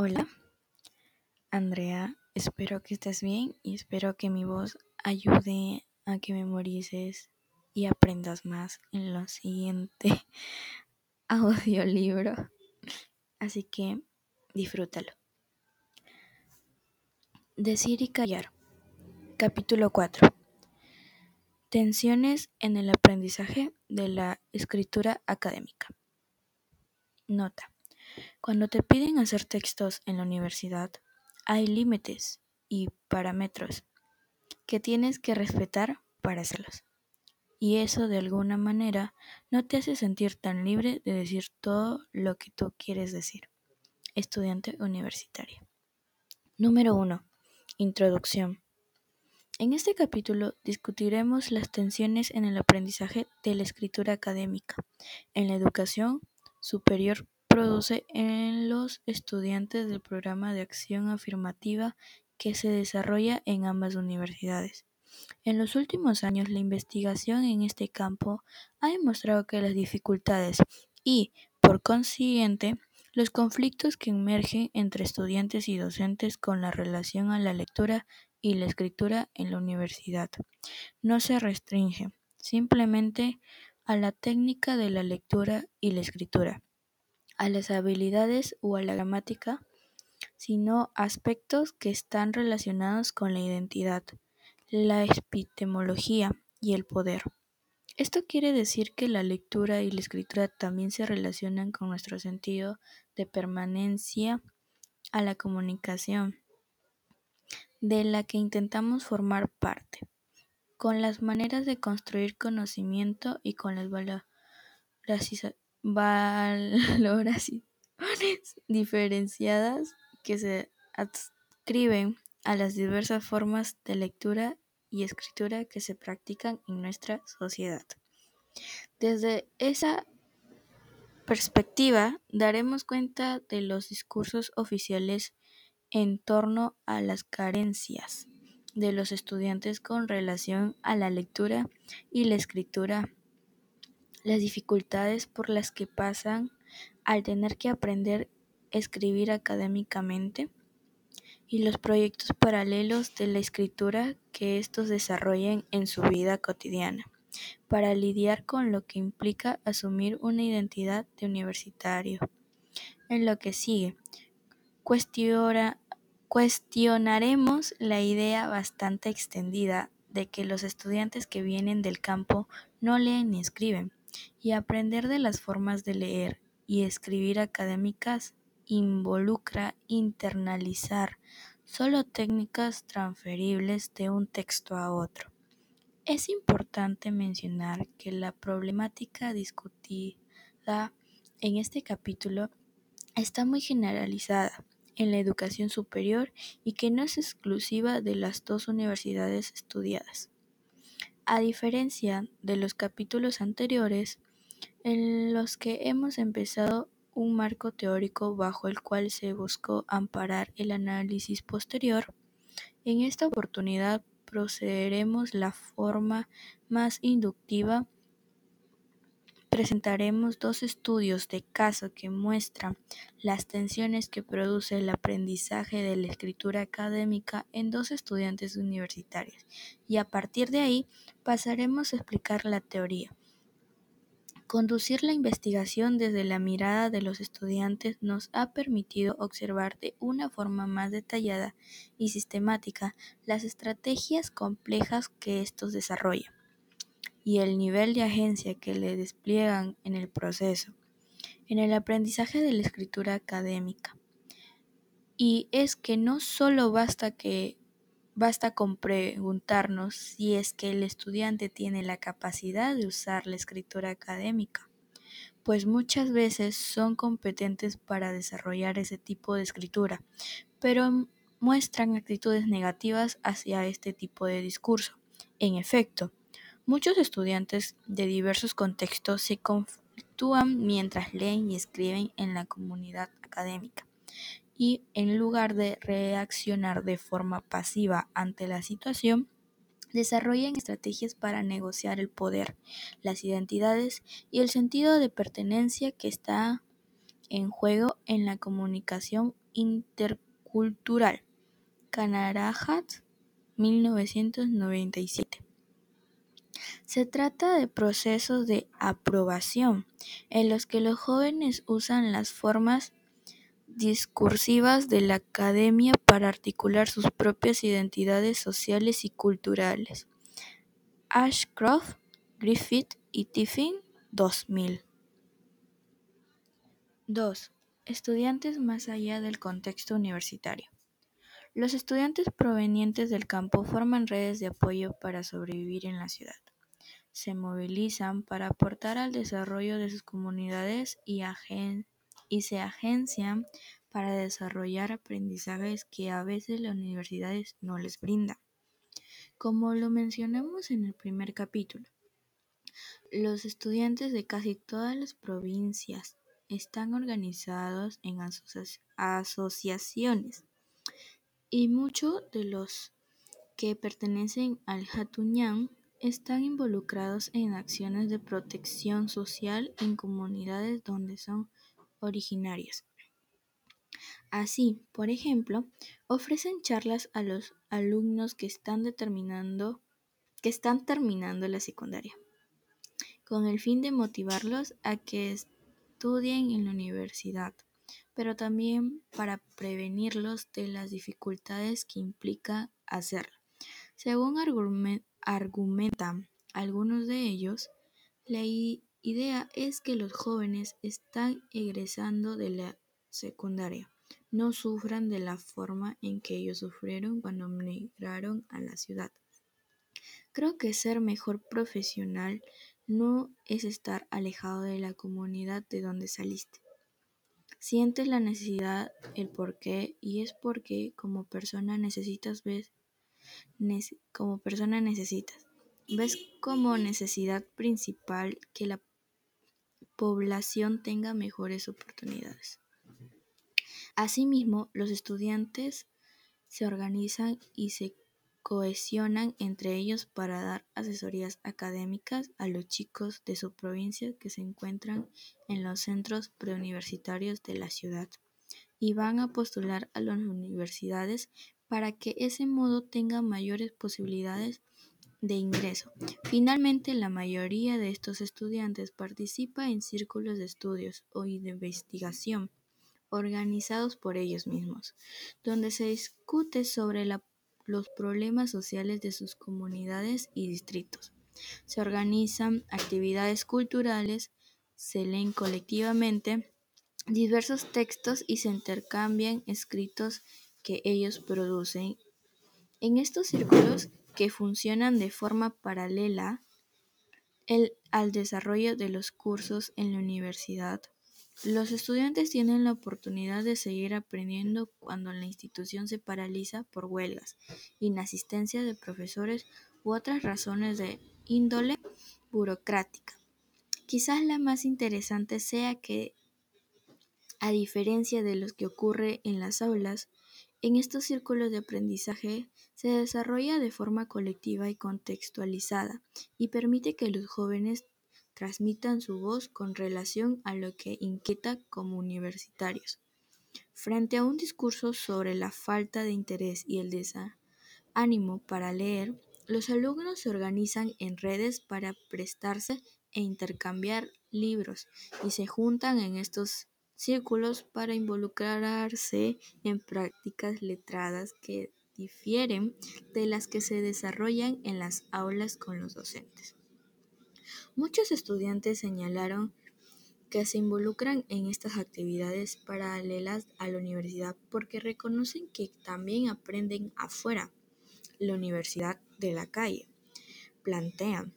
Hola, Andrea, espero que estés bien y espero que mi voz ayude a que memorices y aprendas más en lo siguiente audiolibro. Así que disfrútalo. Decir y callar. Capítulo 4. Tensiones en el aprendizaje de la escritura académica. Nota. Cuando te piden hacer textos en la universidad, hay límites y parámetros que tienes que respetar para hacerlos. Y eso de alguna manera no te hace sentir tan libre de decir todo lo que tú quieres decir. Estudiante universitario. Número 1. Introducción. En este capítulo discutiremos las tensiones en el aprendizaje de la escritura académica en la educación superior produce en los estudiantes del programa de acción afirmativa que se desarrolla en ambas universidades. En los últimos años, la investigación en este campo ha demostrado que las dificultades y, por consiguiente, los conflictos que emergen entre estudiantes y docentes con la relación a la lectura y la escritura en la universidad no se restringen simplemente a la técnica de la lectura y la escritura, a las habilidades o a la gramática, sino aspectos que están relacionados con la identidad, la epistemología y el poder. Esto quiere decir que la lectura y la escritura también se relacionan con nuestro sentido de permanencia a la comunicación, de la que intentamos formar parte, con las maneras de construir conocimiento y con las valoraciones diferenciadas que se adscriben a las diversas formas de lectura y escritura que se practican en nuestra sociedad. Desde esa perspectiva, daremos cuenta de los discursos oficiales en torno a las carencias de los estudiantes con relación a la lectura y la escritura, las dificultades por las que pasan al tener que aprender a escribir académicamente y los proyectos paralelos de la escritura que estos desarrollen en su vida cotidiana para lidiar con lo que implica asumir una identidad de universitario. En lo que sigue, cuestiona, cuestionaremos la idea bastante extendida de que los estudiantes que vienen del campo no leen ni escriben, y aprender de las formas de leer y escribir académicas involucra internalizar solo técnicas transferibles de un texto a otro. Es importante mencionar que la problemática discutida en este capítulo está muy generalizada en la educación superior y que no es exclusiva de las dos universidades estudiadas. A diferencia de los capítulos anteriores, en los que hemos empezado un marco teórico bajo el cual se buscó amparar el análisis posterior, en esta oportunidad procederemos la forma más inductiva. Presentaremos dos estudios de caso que muestran las tensiones que produce el aprendizaje de la escritura académica en dos estudiantes universitarios y a partir de ahí pasaremos a explicar la teoría. Conducir la investigación desde la mirada de los estudiantes nos ha permitido observar de una forma más detallada y sistemática las estrategias complejas que estos desarrollan y el nivel de agencia que le despliegan en el proceso, en el aprendizaje de la escritura académica. Y es que no solo basta que Basta con preguntarnos si es que el estudiante tiene la capacidad de usar la escritura académica, pues muchas veces son competentes para desarrollar ese tipo de escritura, pero muestran actitudes negativas hacia este tipo de discurso. En efecto, muchos estudiantes de diversos contextos se conflictúan mientras leen y escriben en la comunidad académica y en lugar de reaccionar de forma pasiva ante la situación, desarrollan estrategias para negociar el poder, las identidades y el sentido de pertenencia que está en juego en la comunicación intercultural. Canarahat, 1997. Se trata de procesos de aprobación en los que los jóvenes usan las formas discursivas de la academia para articular sus propias identidades sociales y culturales. Ashcroft, Griffith y Tiffin, 2000. 2. Estudiantes más allá del contexto universitario. Los estudiantes provenientes del campo forman redes de apoyo para sobrevivir en la ciudad. Se movilizan para aportar al desarrollo de sus comunidades y, se agencian para desarrollar aprendizajes que a veces las universidades no les brindan. Como lo mencionamos en el primer capítulo, los estudiantes de casi todas las provincias están organizados en asociaciones y muchos de los que pertenecen al Hatuñán están involucrados en acciones de protección social en comunidades donde son originarias. Así, por ejemplo, ofrecen charlas a los alumnos que están determinando que están terminando la secundaria, con el fin de motivarlos a que estudien en la universidad, pero también para prevenirlos de las dificultades que implica hacerlo. Según argumentan algunos de ellos, la idea es que los jóvenes están egresando de la secundaria no sufran de la forma en que ellos sufrieron cuando migraron a la ciudad. Creo que ser mejor profesional no es estar alejado de la comunidad de donde saliste. Sientes la necesidad, el por qué, y es porque como persona necesitas ves como persona necesitas. Ves como necesidad principal que la población tenga mejores oportunidades. Asimismo, los estudiantes se organizan y se cohesionan entre ellos para dar asesorías académicas a los chicos de su provincia que se encuentran en los centros preuniversitarios de la ciudad y van a postular a las universidades para que ese modo tengan mayores posibilidades de ingreso. Finalmente, la mayoría de estos estudiantes participa en círculos de estudios o de investigación organizados por ellos mismos, donde se discute sobre los problemas sociales de sus comunidades y distritos. Se organizan actividades culturales, se leen colectivamente diversos textos y se intercambian escritos que ellos producen. En estos círculos, que funcionan de forma paralela al desarrollo de los cursos en la universidad, los estudiantes tienen la oportunidad de seguir aprendiendo cuando la institución se paraliza por huelgas, inasistencia de profesores u otras razones de índole burocrática. Quizás la más interesante sea que, a diferencia de lo que ocurre en las aulas, en estos círculos de aprendizaje se desarrolla de forma colectiva y contextualizada y permite que los jóvenes transmitan su voz con relación a lo que inquieta como universitarios. Frente a un discurso sobre la falta de interés y el desánimo para leer, los alumnos se organizan en redes para prestarse e intercambiar libros y se juntan en estos círculos para involucrarse en prácticas letradas que difieren de las que se desarrollan en las aulas con los docentes. Muchos estudiantes señalaron que se involucran en estas actividades paralelas a la universidad porque reconocen que también aprenden afuera, la universidad de la calle, plantean,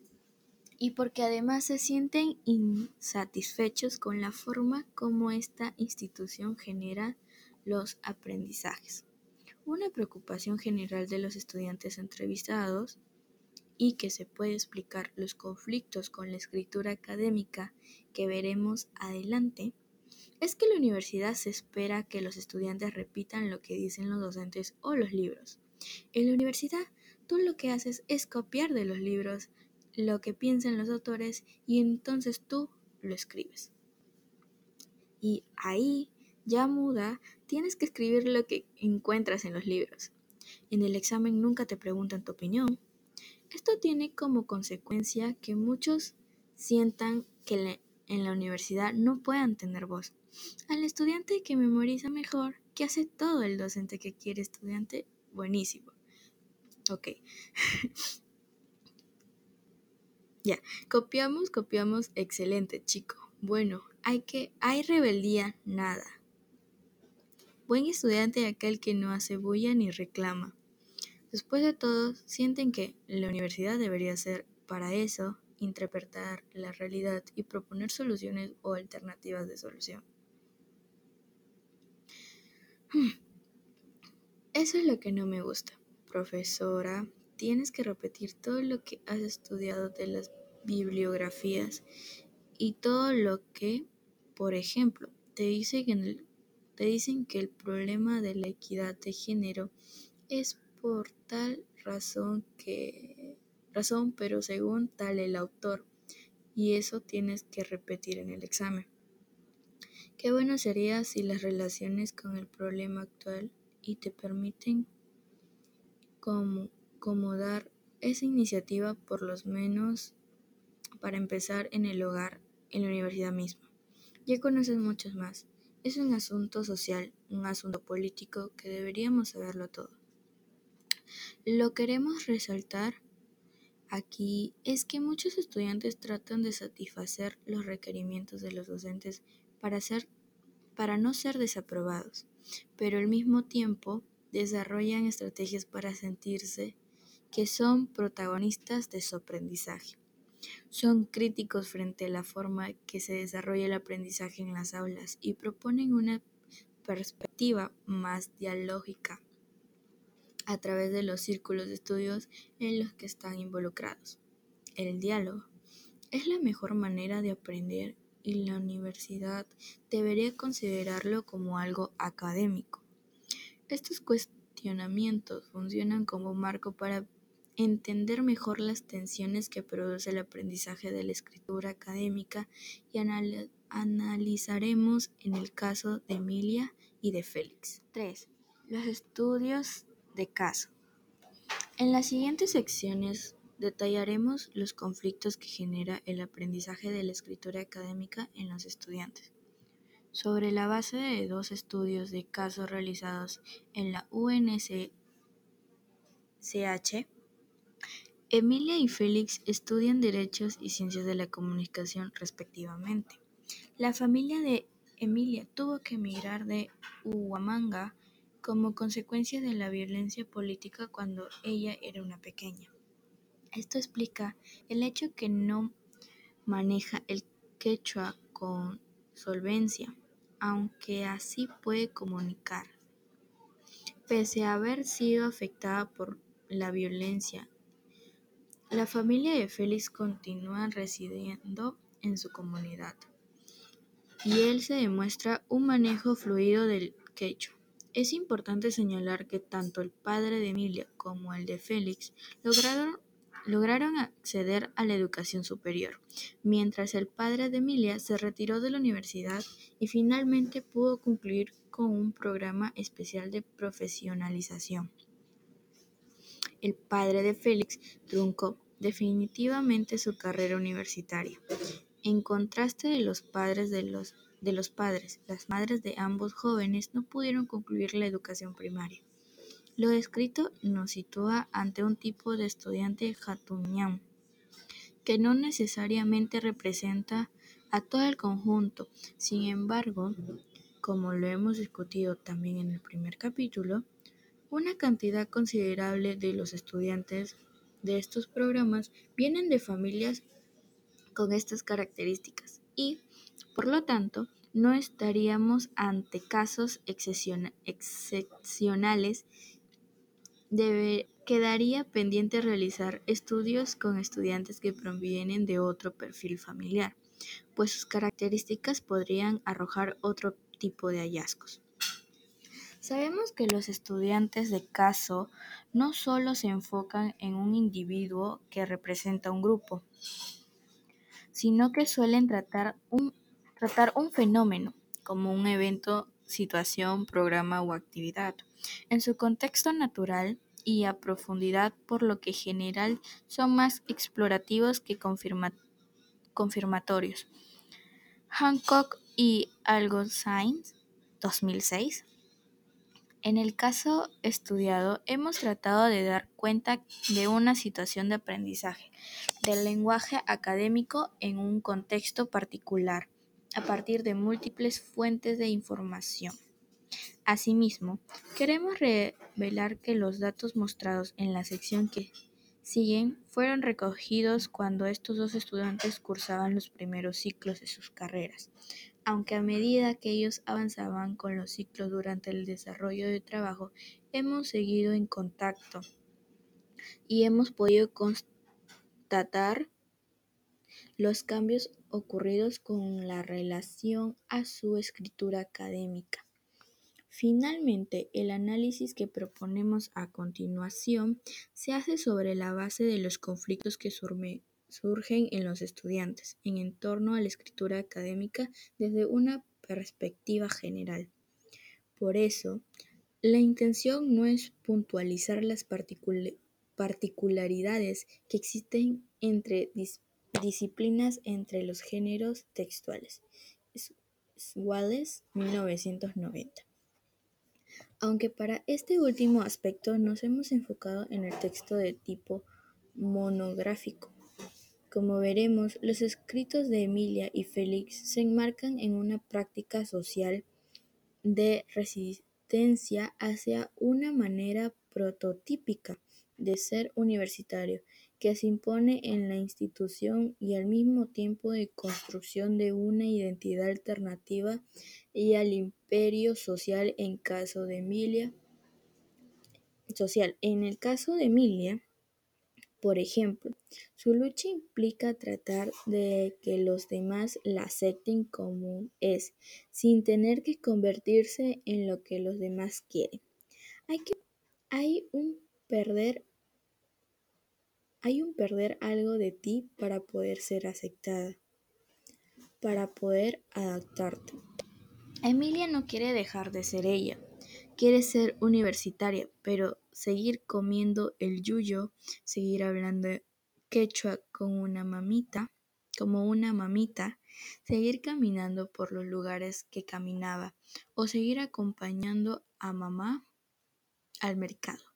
y porque además se sienten insatisfechos con la forma como esta institución genera los aprendizajes. Una preocupación general de los estudiantes entrevistados y que se puede explicar los conflictos con la escritura académica que veremos adelante, es que la universidad se espera que los estudiantes repitan lo que dicen los docentes o los libros. En la universidad, tú lo que haces es copiar de los libros lo que piensan los autores y entonces tú lo escribes. y ahí, ya muda, tienes que escribir lo que encuentras en los libros. En el examen nunca te preguntan tu opinión. Esto tiene como consecuencia que muchos sientan que en la universidad no puedan tener voz. Al estudiante que memoriza mejor, que hace todo el docente que quiere estudiante, buenísimo. Ok. ya, copiamos, copiamos, excelente, chico. Bueno, hay que, hay rebeldía, nada. Buen estudiante aquel que no hace bulla ni reclama. Después de todo, sienten que la universidad debería ser para eso, interpretar la realidad y proponer soluciones o alternativas de solución. Eso es lo que no me gusta. Profesora, tienes que repetir todo lo que has estudiado de las bibliografías y todo lo que, por ejemplo, te, que te dicen que el problema de la equidad de género es por tal razón que razón, pero según tal el autor, y eso tienes que repetir en el examen. Qué bueno sería si las relaciones con el problema actual y te permiten como, como dar esa iniciativa por lo menos para empezar en el hogar, en la universidad misma. Ya conoces muchos más. Es un asunto social, un asunto político que deberíamos saberlo todo. Lo queremos resaltar aquí es que muchos estudiantes tratan de satisfacer los requerimientos de los docentes para, ser, para no ser desaprobados, pero al mismo tiempo desarrollan estrategias para sentirse que son protagonistas de su aprendizaje. Son críticos frente a la forma que se desarrolla el aprendizaje en las aulas y proponen una perspectiva más dialógica a través de los círculos de estudios en los que están involucrados. El diálogo es la mejor manera de aprender y la universidad debería considerarlo como algo académico. Estos cuestionamientos funcionan como marco para entender mejor las tensiones que produce el aprendizaje de la escritura académica y analizaremos en el caso de Emilia y de Félix. 3. Los estudios de caso. En las siguientes secciones detallaremos los conflictos que genera el aprendizaje de la escritura académica en los estudiantes. Sobre la base de dos estudios de caso realizados en la UNCCH, Emilia y Félix estudian Derechos y Ciencias de la Comunicación respectivamente. La familia de Emilia tuvo que emigrar de Huamanga como consecuencia de la violencia política cuando ella era una pequeña. Esto explica el hecho que no maneja el quechua con solvencia, aunque así puede comunicar. Pese a haber sido afectada por la violencia, la familia de Félix continúa residiendo en su comunidad y él se demuestra un manejo fluido del quechua. Es importante señalar que tanto el padre de Emilia como el de Félix lograron, acceder a la educación superior, mientras el padre de Emilia se retiró de la universidad y finalmente pudo concluir con un programa especial de profesionalización. El padre de Félix truncó definitivamente su carrera universitaria. En contraste de los padres de los de los padres, las madres de ambos jóvenes no pudieron concluir la educación primaria. Lo descrito nos sitúa ante un tipo de estudiante jatuñán, que no necesariamente representa a todo el conjunto. Sin embargo, como lo hemos discutido también en el primer capítulo, una cantidad considerable de los estudiantes de estos programas vienen de familias con estas características y, por lo tanto, no estaríamos ante casos excepcionales. quedaría pendiente realizar estudios con estudiantes que provienen de otro perfil familiar, pues sus características podrían arrojar otro tipo de hallazgos. Sabemos que los estudiantes de caso no solo se enfocan en un individuo que representa un grupo, sino que suelen tratar un, tratar un fenómeno, como un evento, situación, programa o actividad, en su contexto natural y a profundidad, por lo que general son más explorativos que confirmatorios. Hancock y Algosainz, 2006. En el caso estudiado, hemos tratado de dar cuenta de una situación de aprendizaje del lenguaje académico en un contexto particular, a partir de múltiples fuentes de información. Asimismo, queremos revelar que los datos mostrados en la sección que siguen fueron recogidos cuando estos dos estudiantes cursaban los primeros ciclos de sus carreras, aunque a medida que ellos avanzaban con los ciclos durante el desarrollo de trabajo, hemos seguido en contacto y hemos podido constatar los cambios ocurridos con la relación a su escritura académica. Finalmente, el análisis que proponemos a continuación se hace sobre la base de los conflictos que surgen en los estudiantes en torno a la escritura académica desde una perspectiva general. Por eso, la intención no es puntualizar las particularidades que existen entre disciplinas entre los géneros textuales. Wallace, 1990. Aunque para este último aspecto nos hemos enfocado en el texto de tipo monográfico. Como veremos, los escritos de Emilia y Félix se enmarcan en una práctica social de resistencia hacia una manera prototípica de ser universitario que se impone en la institución y al mismo tiempo de construcción de una identidad alternativa y al imperio social en caso de Emilia social. En el caso de Emilia, por ejemplo, su lucha implica tratar de que los demás la acepten como es, sin tener que convertirse en lo que los demás quieren. Hay, que, hay un perder hay un perder algo de ti para poder ser aceptada, para poder adaptarte. Emilia no quiere dejar de ser ella, quiere ser universitaria, pero seguir comiendo el yuyo, seguir hablando quechua con una mamita, como una mamita, seguir caminando por los lugares que caminaba o seguir acompañando a mamá al mercado.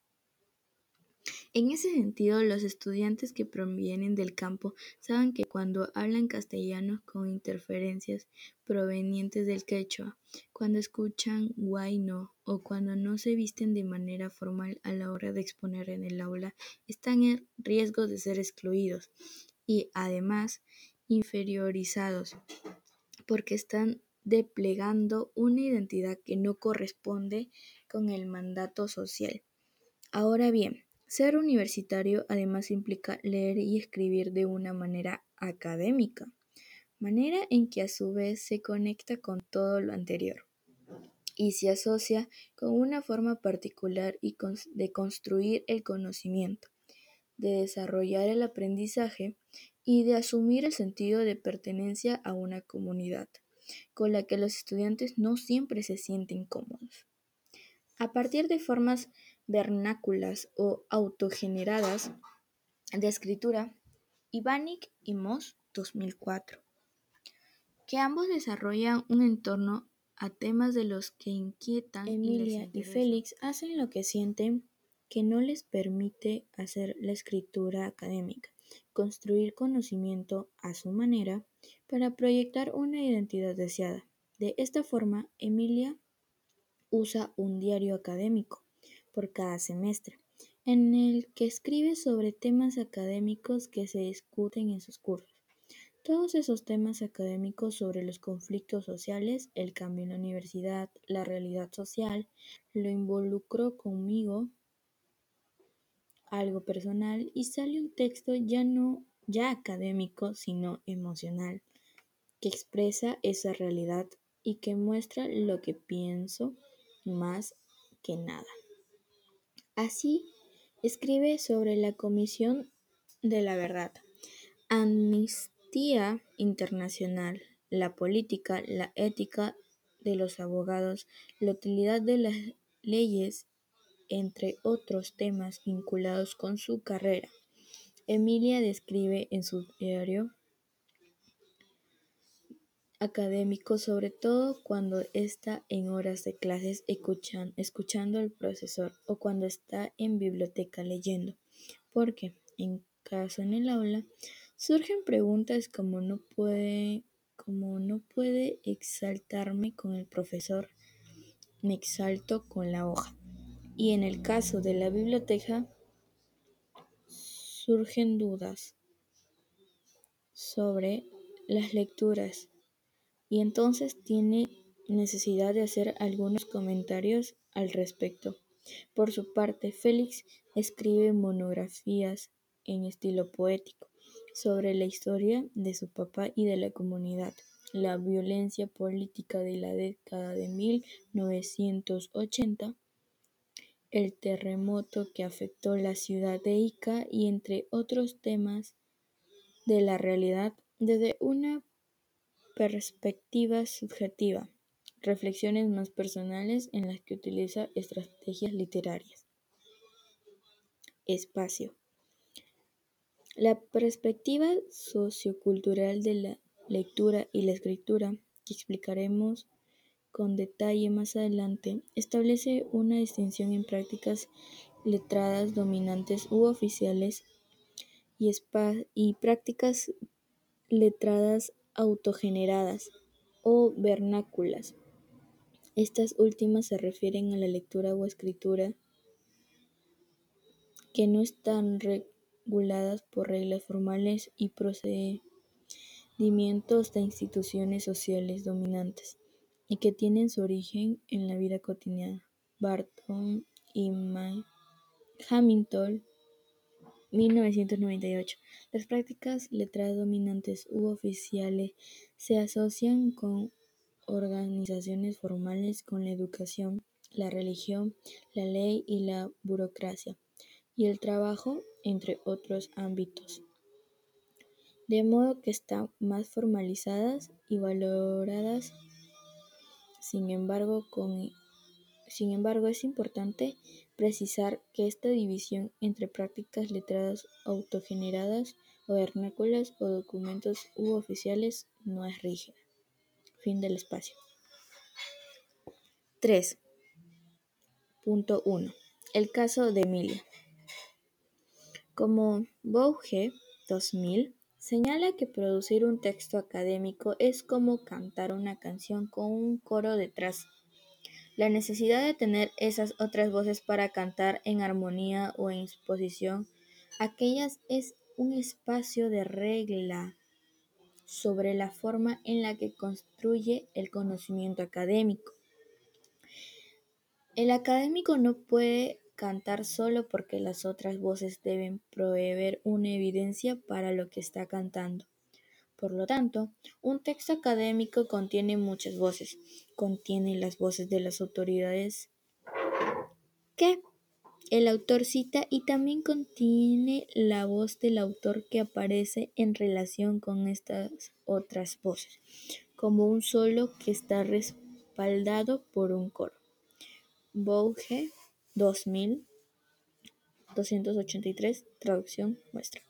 En ese sentido, los estudiantes que provienen del campo saben que cuando hablan castellano con interferencias provenientes del quechua, cuando escuchan guayno o cuando no se visten de manera formal a la hora de exponer en el aula, están en riesgo de ser excluidos y, además, inferiorizados, porque están desplegando una identidad que no corresponde con el mandato social. Ahora bien, ser universitario además implica leer y escribir de una manera académica, manera en que a su vez se conecta con todo lo anterior y se asocia con una forma particular de construir el conocimiento, de desarrollar el aprendizaje y de asumir el sentido de pertenencia a una comunidad, con la que los estudiantes no siempre se sienten cómodos. A partir de formas vernáculas o autogeneradas de escritura, Ivanik y Moss 2004, que ambos desarrollan un entorno a temas de los que inquietan. Emilia y, y Félix hacen lo que sienten que no les permite hacer la escritura académica, construir conocimiento a su manera para proyectar una identidad deseada. De esta forma, Emilia usa un diario académico por cada semestre, en el que escribe sobre temas académicos que se discuten en sus cursos. Todos esos temas académicos sobre los conflictos sociales, el cambio en la universidad, la realidad social, lo involucro conmigo, algo personal, y sale un texto ya no ya académico, sino emocional, que expresa esa realidad y que muestra lo que pienso más que nada. Así, escribe sobre la Comisión de la Verdad, Amnistía Internacional, la política, la ética de los abogados, la utilidad de las leyes, entre otros temas vinculados con su carrera. Emilia describe en su diario académico, sobre todo cuando está en horas de clases escuchando al profesor o cuando está en biblioteca leyendo, porque en caso en el aula surgen preguntas como no puede como no puede exaltarme con el profesor, me exalto con la hoja. Y en el caso de la biblioteca surgen dudas sobre las lecturas y entonces tiene necesidad de hacer algunos comentarios al respecto. Por su parte, Félix escribe monografías en estilo poético sobre la historia de su papá y de la comunidad, la violencia política de la década de 1980, el terremoto que afectó la ciudad de Ica y entre otros temas de la realidad desde una perspectiva subjetiva, reflexiones más personales en las que utiliza estrategias literarias. Espacio. La perspectiva sociocultural de la lectura y la escritura, que explicaremos con detalle más adelante, establece una distinción en prácticas letradas dominantes u oficiales y, y prácticas letradas autogeneradas o vernáculas. Estas últimas se refieren a la lectura o escritura que no están reguladas por reglas formales y procedimientos de instituciones sociales dominantes y que tienen su origen en la vida cotidiana. Barton y Hamilton 1998. Las prácticas letradas dominantes u oficiales se asocian con organizaciones formales con la educación, la religión, la ley y la burocracia, y el trabajo, entre otros ámbitos. De modo que están más formalizadas y valoradas. Sin embargo, con sin embargo, es importante precisar que esta división entre prácticas letradas autogeneradas o vernáculas o documentos u oficiales no es rígida. Fin del espacio. 3.1. El caso de Emilia. Como Bouge 2000 señala que producir un texto académico es como cantar una canción con un coro detrás la necesidad de tener esas otras voces para cantar en armonía o en exposición, aquellas es un espacio de regla sobre la forma en la que construye el conocimiento académico. El académico no puede cantar solo porque las otras voces deben proveer una evidencia para lo que está cantando. Por lo tanto, un texto académico contiene muchas voces. Contiene las voces de las autoridades que el autor cita y también contiene la voz del autor que aparece en relación con estas otras voces, como un solo que está respaldado por un coro. Bouge 2283, traducción muestra.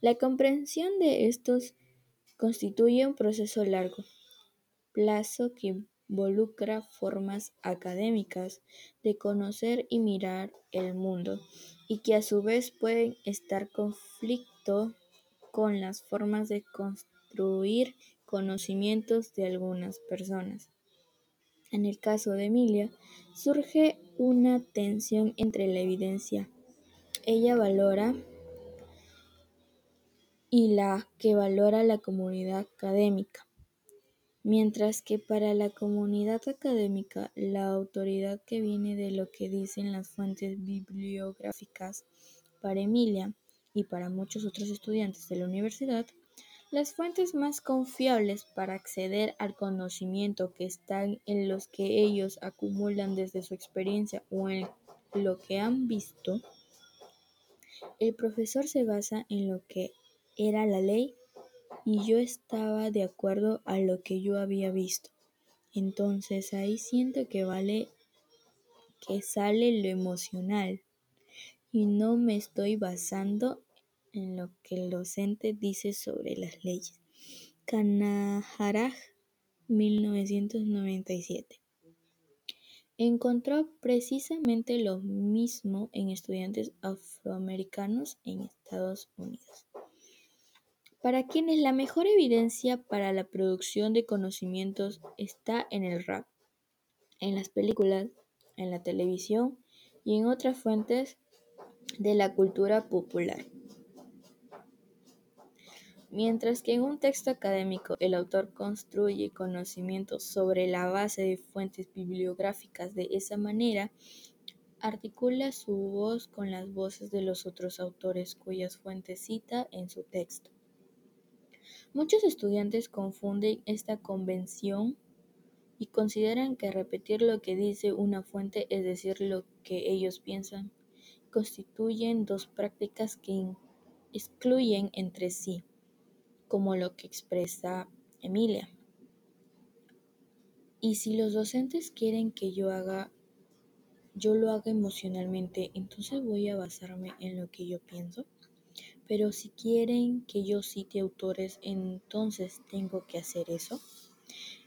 La comprensión de estos constituye un proceso largo plazo que involucra formas académicas de conocer y mirar el mundo y que a su vez pueden estar conflicto con las formas de construir conocimientos de algunas personas. En el caso de Emilia, surge una tensión entre la evidencia. Ella valora y la que valora la comunidad académica. Mientras que para la comunidad académica la autoridad que viene de lo que dicen las fuentes bibliográficas, para Emilia y para muchos otros estudiantes de la universidad, las fuentes más confiables para acceder al conocimiento que están en los que ellos acumulan desde su experiencia o en lo que han visto, el profesor se basa en lo que era la ley y yo estaba de acuerdo a lo que yo había visto. Entonces ahí siento que vale que sale lo emocional y no me estoy basando en lo que el docente dice sobre las leyes. Kanaharaj, 1997. Encontró precisamente lo mismo en estudiantes afroamericanos en Estados Unidos, para quienes la mejor evidencia para la producción de conocimientos está en el rap, en las películas, en la televisión y en otras fuentes de la cultura popular. Mientras que en un texto académico el autor construye conocimientos sobre la base de fuentes bibliográficas de esa manera, articula su voz con las voces de los otros autores cuyas fuentes cita en su texto. Muchos estudiantes confunden esta convención y consideran que repetir lo que dice una fuente, es decir, lo que ellos piensan, constituyen dos prácticas que excluyen entre sí como lo que expresa Emilia. Y si los docentes quieren que yo haga yo lo haga emocionalmente, entonces voy a basarme en lo que yo pienso. Pero si quieren que yo cite autores, entonces tengo que hacer eso.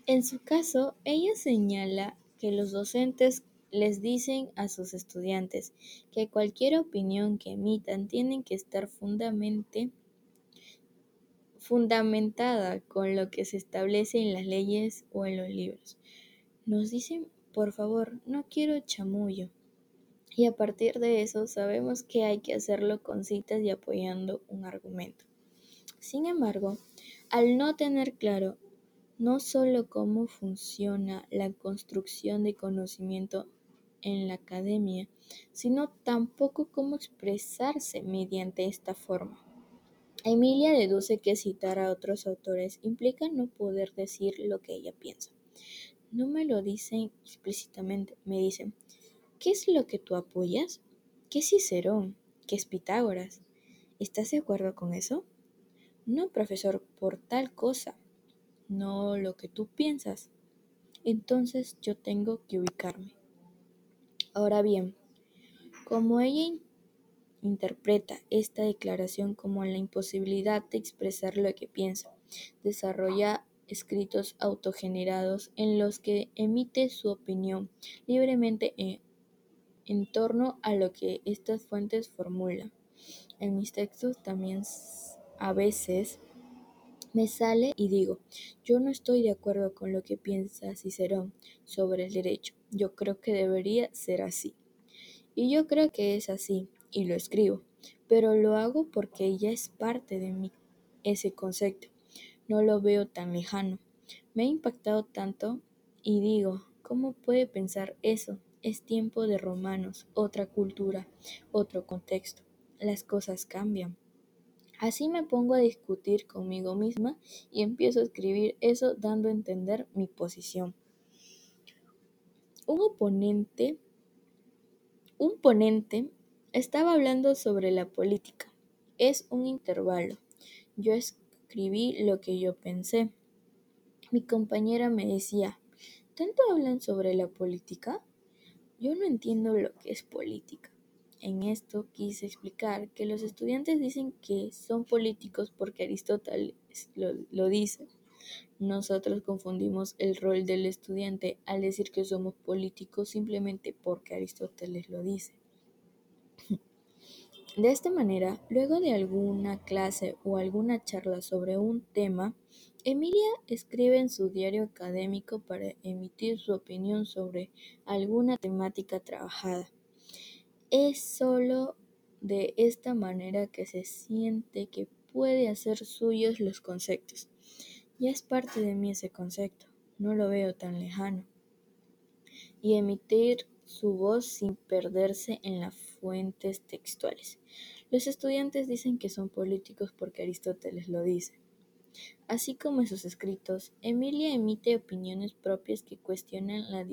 En su caso, ella señala que los docentes les dicen a sus estudiantes que cualquier opinión que emitan tiene que estar fundamentalmente fundamentada con lo que se establece en las leyes o en los libros. Nos dicen, por favor, no quiero chamullo. Y a partir de eso sabemos que hay que hacerlo con citas y apoyando un argumento. Sin embargo, al no tener claro no solo cómo funciona la construcción de conocimiento en la academia, sino tampoco cómo expresarse mediante esta forma. Emilia deduce que citar a otros autores implica no poder decir lo que ella piensa. No me lo dicen explícitamente, me dicen, ¿qué es lo que tú apoyas? ¿Qué es Cicerón? ¿Qué es Pitágoras? ¿Estás de acuerdo con eso? No, profesor, por tal cosa, no lo que tú piensas. Entonces yo tengo que ubicarme. Ahora bien, como ella interpreta esta declaración como la imposibilidad de expresar lo que piensa. Desarrolla escritos autogenerados en los que emite su opinión libremente en, en torno a lo que estas fuentes formulan. En mis textos también a veces me sale y digo, yo no estoy de acuerdo con lo que piensa Cicerón sobre el derecho. Yo creo que debería ser así. Y yo creo que es así y lo escribo, pero lo hago porque ya es parte de mí ese concepto. No lo veo tan lejano. Me ha impactado tanto y digo, ¿cómo puede pensar eso? Es tiempo de romanos, otra cultura, otro contexto. Las cosas cambian. Así me pongo a discutir conmigo misma y empiezo a escribir eso dando a entender mi posición. Un oponente, un ponente estaba hablando sobre la política. Es un intervalo. Yo escribí lo que yo pensé. Mi compañera me decía, ¿tanto hablan sobre la política? Yo no entiendo lo que es política. En esto quise explicar que los estudiantes dicen que son políticos porque Aristóteles lo, lo, dice. Nosotros confundimos el rol del estudiante al decir que somos políticos simplemente porque Aristóteles lo dice. De esta manera, luego de alguna clase o alguna charla sobre un tema, Emilia escribe en su diario académico para emitir su opinión sobre alguna temática trabajada. Es solo de esta manera que se siente que puede hacer suyos los conceptos. Ya es parte de mí ese concepto, no lo veo tan lejano. Y emitir su voz sin perderse en las fuentes textuales. Los estudiantes dicen que son políticos porque Aristóteles lo dice. Así como en sus escritos, Emilia emite opiniones propias que cuestionan la,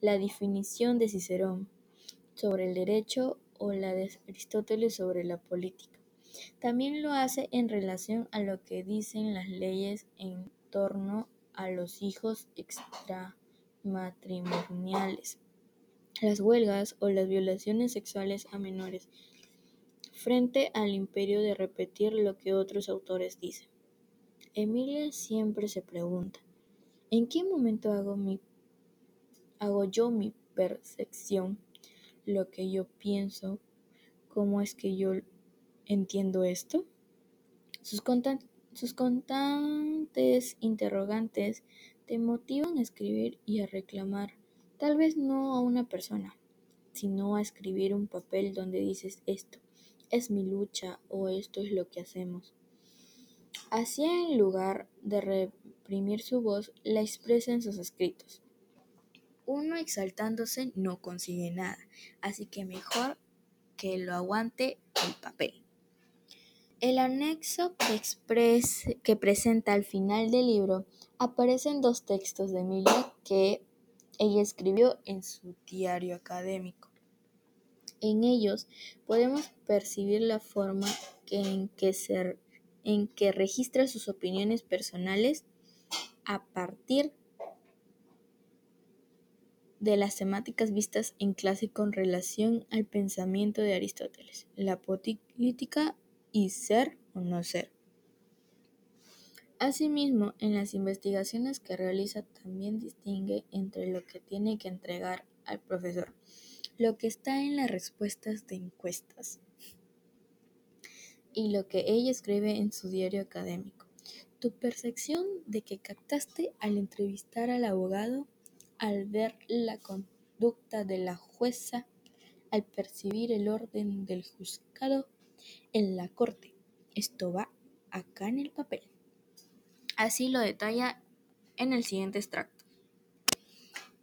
la definición de Cicerón sobre el derecho o la de Aristóteles sobre la política. También lo hace en relación a lo que dicen las leyes en torno a los hijos extramatrimoniales, las huelgas o las violaciones sexuales a menores, frente al imperio de repetir lo que otros autores dicen. Emilia siempre se pregunta, ¿en qué momento hago, mi, hago yo mi percepción, lo que yo pienso, cómo es que yo entiendo esto? Sus, sus constantes interrogantes te motivan a escribir y a reclamar, tal vez no a una persona, sino a escribir un papel donde dices esto, es mi lucha o esto es lo que hacemos. Así en lugar de reprimir su voz, la expresa en sus escritos. Uno exaltándose no consigue nada, así que mejor que lo aguante el papel. El anexo que, que presenta al final del libro aparecen dos textos de Emilia que ella escribió en su diario académico. En ellos podemos percibir la forma en que, en que registra sus opiniones personales a partir de las temáticas vistas en clase con relación al pensamiento de Aristóteles, la política y ser o no ser. Asimismo, en las investigaciones que realiza también distingue entre lo que tiene que entregar al profesor, lo que está en las respuestas de encuestas y lo que ella escribe en su diario académico. Tu percepción de que captaste al entrevistar al abogado, al ver la conducta de la jueza, al percibir el orden del juzgado en la corte. Esto va acá en el papel. Así lo detalla en el siguiente extracto.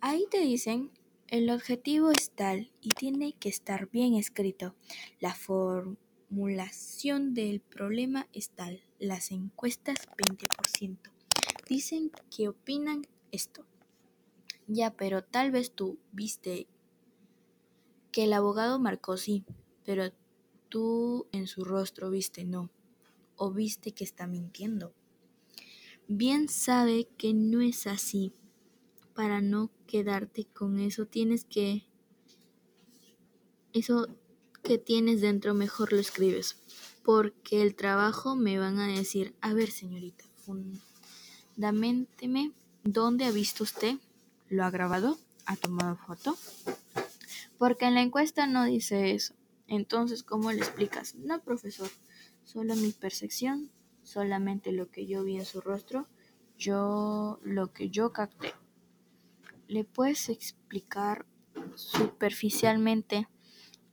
Ahí te dicen, el objetivo es tal y tiene que estar bien escrito. La formulación del problema es tal. Las encuestas 20%. Dicen que opinan esto. Ya, pero tal vez tú viste que el abogado marcó sí, pero tú en su rostro viste no, o viste que está mintiendo. Bien sabe que no es así. Para no quedarte con eso tienes que... Eso que tienes dentro mejor lo escribes. Porque el trabajo me van a decir, a ver señorita, fundamenteme, ¿dónde ha visto usted? ¿Lo ha grabado? ¿Ha tomado foto? Porque en la encuesta no dice eso. Entonces, ¿cómo le explicas? No, profesor, solo mi percepción, solamente lo que yo vi en su rostro, yo lo que yo capté. Le puedes explicar superficialmente,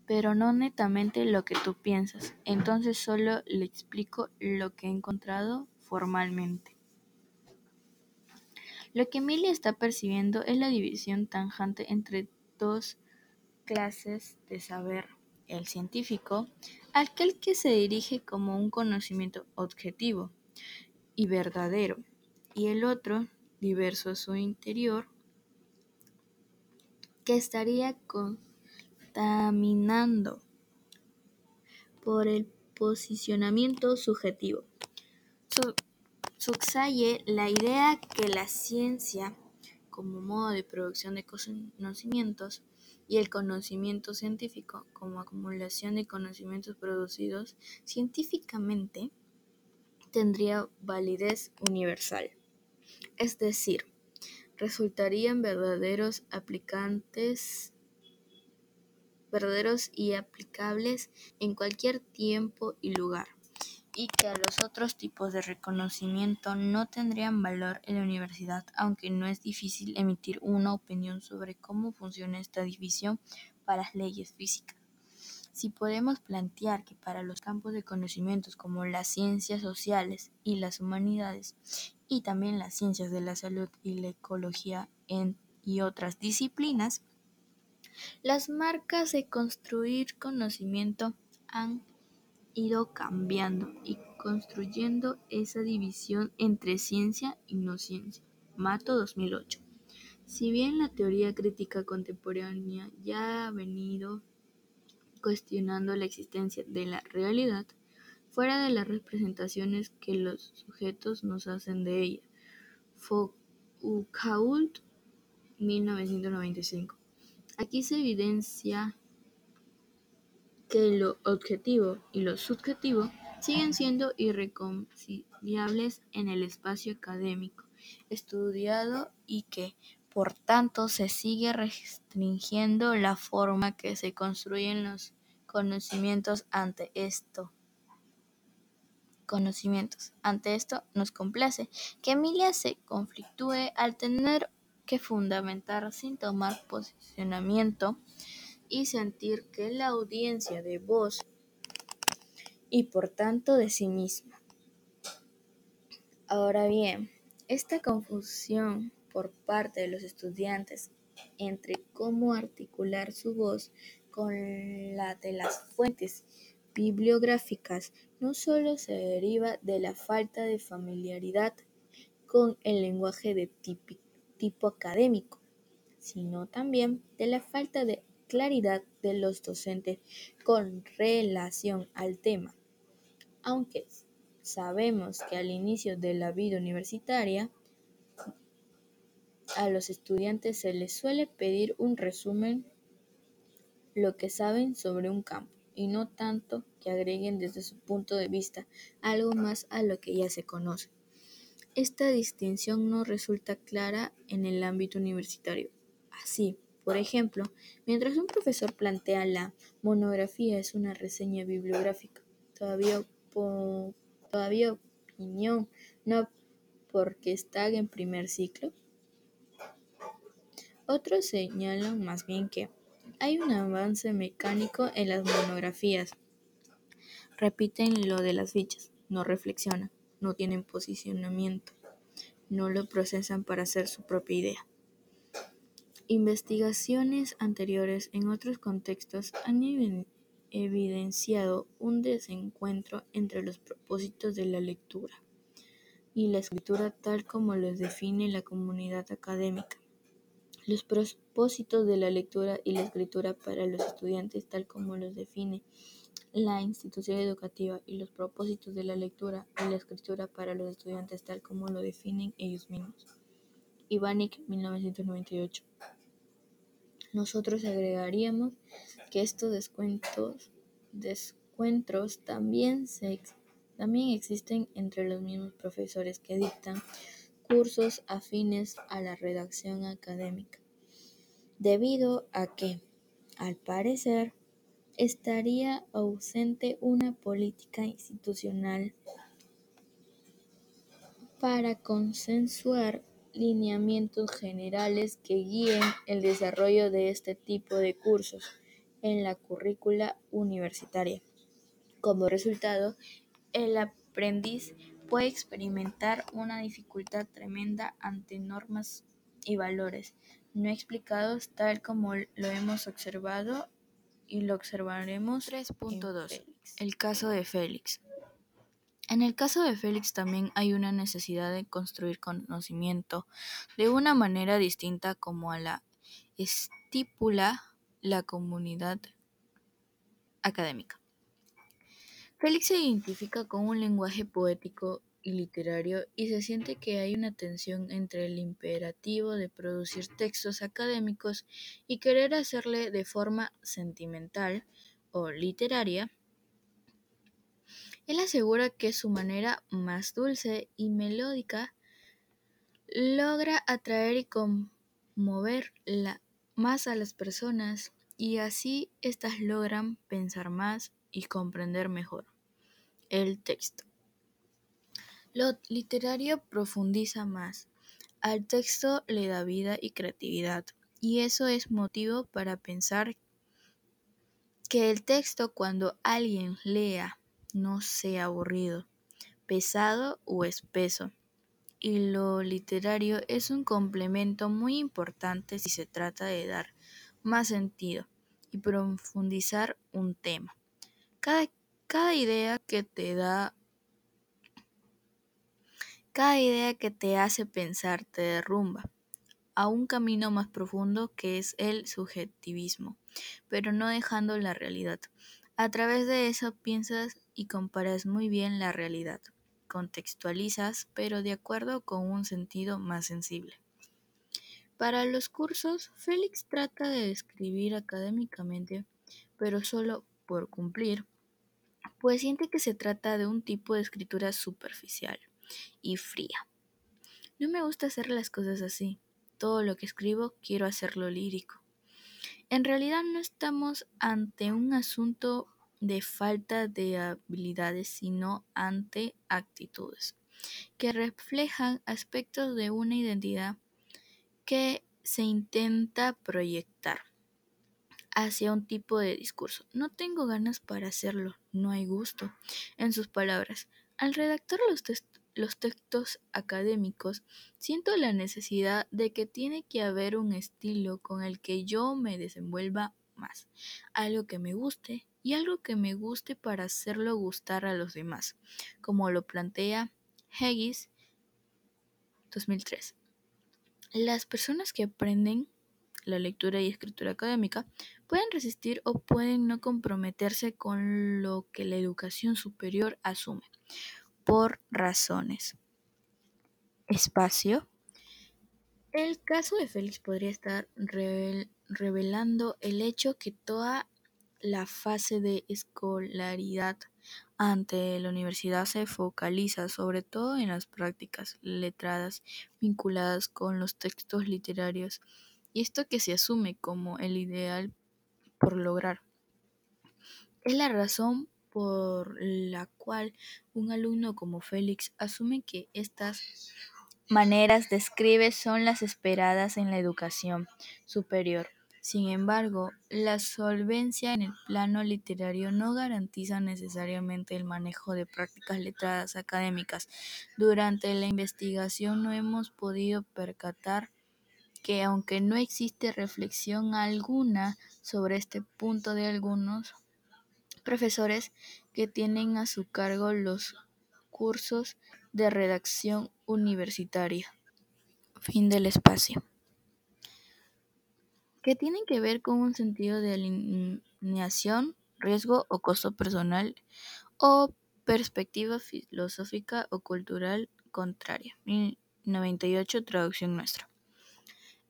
pero no netamente lo que tú piensas. Entonces solo le explico lo que he encontrado formalmente. Lo que Emilia está percibiendo es la división tanjante entre dos clases de saber el científico, aquel que se dirige como un conocimiento objetivo y verdadero, y el otro, diverso a su interior, que estaría contaminando por el posicionamiento subjetivo. Subsaye la idea que la ciencia, como modo de producción de conocimientos, y el conocimiento científico como acumulación de conocimientos producidos científicamente tendría validez universal, es decir, resultarían verdaderos aplicantes verdaderos y aplicables en cualquier tiempo y lugar, y que a los otros tipos de reconocimiento no tendrían valor en la universidad, aunque no es difícil emitir una opinión sobre cómo funciona esta división para las leyes físicas. Si podemos plantear que para los campos de conocimientos como las ciencias sociales y las humanidades, y también las ciencias de la salud y la ecología en, y otras disciplinas, las marcas de construir conocimiento han ido cambiando y construyendo esa división entre ciencia y no ciencia. Mato 2008. Si bien la teoría crítica contemporánea ya ha venido cuestionando la existencia de la realidad, fuera de las representaciones que los sujetos nos hacen de ella, Ucault, 1995. Aquí se evidencia que lo objetivo y lo subjetivo siguen siendo irreconciliables en el espacio académico estudiado y que, por tanto, se sigue restringiendo la forma que se construyen los conocimientos ante esto. Conocimientos. Ante esto nos complace que Emilia se conflictúe al tener que fundamentar sin tomar posicionamiento y sentir que la audiencia de voz y por tanto de sí misma. Ahora bien, esta confusión por parte de los estudiantes entre cómo articular su voz con la de las fuentes bibliográficas no solo se deriva de la falta de familiaridad con el lenguaje de tipo académico, sino también de la falta de claridad de los docentes con relación al tema. Aunque sabemos que al inicio de la vida universitaria a los estudiantes se les suele pedir un resumen lo que saben sobre un campo y no tanto que agreguen desde su punto de vista algo más a lo que ya se conoce. Esta distinción no resulta clara en el ámbito universitario. Así, por ejemplo, mientras un profesor plantea la monografía es una reseña bibliográfica, todavía, todavía opinión, no porque está en primer ciclo. Otros señalan más bien que hay un avance mecánico en las monografías. Repiten lo de las fichas, no reflexionan, no tienen posicionamiento, no lo procesan para hacer su propia idea. Investigaciones anteriores en otros contextos han evidenciado un desencuentro entre los propósitos de la lectura y la escritura tal como los define la comunidad académica. Los propósitos de la lectura y la escritura para los estudiantes tal como los define la institución educativa y los propósitos de la lectura y la escritura para los estudiantes tal como lo definen ellos mismos. Ivanik, 1998. Nosotros agregaríamos que estos descuentos, descuentros también, se, también existen entre los mismos profesores que dictan cursos afines a la redacción académica, debido a que, al parecer, estaría ausente una política institucional para consensuar lineamientos generales que guíen el desarrollo de este tipo de cursos en la currícula universitaria. Como resultado, el aprendiz puede experimentar una dificultad tremenda ante normas y valores no explicados tal como lo hemos observado y lo observaremos 3.2. El caso de Félix. En el caso de Félix también hay una necesidad de construir conocimiento de una manera distinta como a la estipula la comunidad académica. Félix se identifica con un lenguaje poético y literario y se siente que hay una tensión entre el imperativo de producir textos académicos y querer hacerle de forma sentimental o literaria. Él asegura que su manera más dulce y melódica logra atraer y conmover más a las personas y así éstas logran pensar más y comprender mejor el texto. Lo literario profundiza más, al texto le da vida y creatividad y eso es motivo para pensar que el texto cuando alguien lea no sea aburrido, pesado o espeso. Y lo literario es un complemento muy importante si se trata de dar más sentido y profundizar un tema. Cada, cada idea que te da cada idea que te hace pensar te derrumba a un camino más profundo que es el subjetivismo, pero no dejando la realidad. A través de eso piensas y comparas muy bien la realidad, contextualizas, pero de acuerdo con un sentido más sensible. Para los cursos, Félix trata de escribir académicamente, pero solo por cumplir, pues siente que se trata de un tipo de escritura superficial y fría. No me gusta hacer las cosas así. Todo lo que escribo quiero hacerlo lírico. En realidad no estamos ante un asunto de falta de habilidades, sino ante actitudes que reflejan aspectos de una identidad que se intenta proyectar hacia un tipo de discurso. No tengo ganas para hacerlo, no hay gusto. En sus palabras, al redactar los, textos académicos, siento la necesidad de que tiene que haber un estilo con el que yo me desenvuelva más, algo que me guste y algo que me guste para hacerlo gustar a los demás, como lo plantea Haggis 2003. Las personas que aprenden la lectura y escritura académica pueden resistir o pueden no comprometerse con lo que la educación superior asume, por razones. Espacio. El caso de Félix podría estar revelando el hecho que toda la fase de escolaridad ante la universidad se focaliza sobre todo en las prácticas letradas vinculadas con los textos literarios y esto que se asume como el ideal por lograr. Es la razón por la cual un alumno como Félix asume que estas maneras de escribir son las esperadas en la educación superior. Sin embargo, la solvencia en el plano literario no garantiza necesariamente el manejo de prácticas letradas académicas. Durante la investigación no hemos podido percatar que aunque no existe reflexión alguna sobre este punto de algunos profesores que tienen a su cargo los cursos de redacción universitaria. Fin del espacio que tienen que ver con un sentido de alineación, riesgo o costo personal o perspectiva filosófica o cultural contraria. 98 traducción nuestra.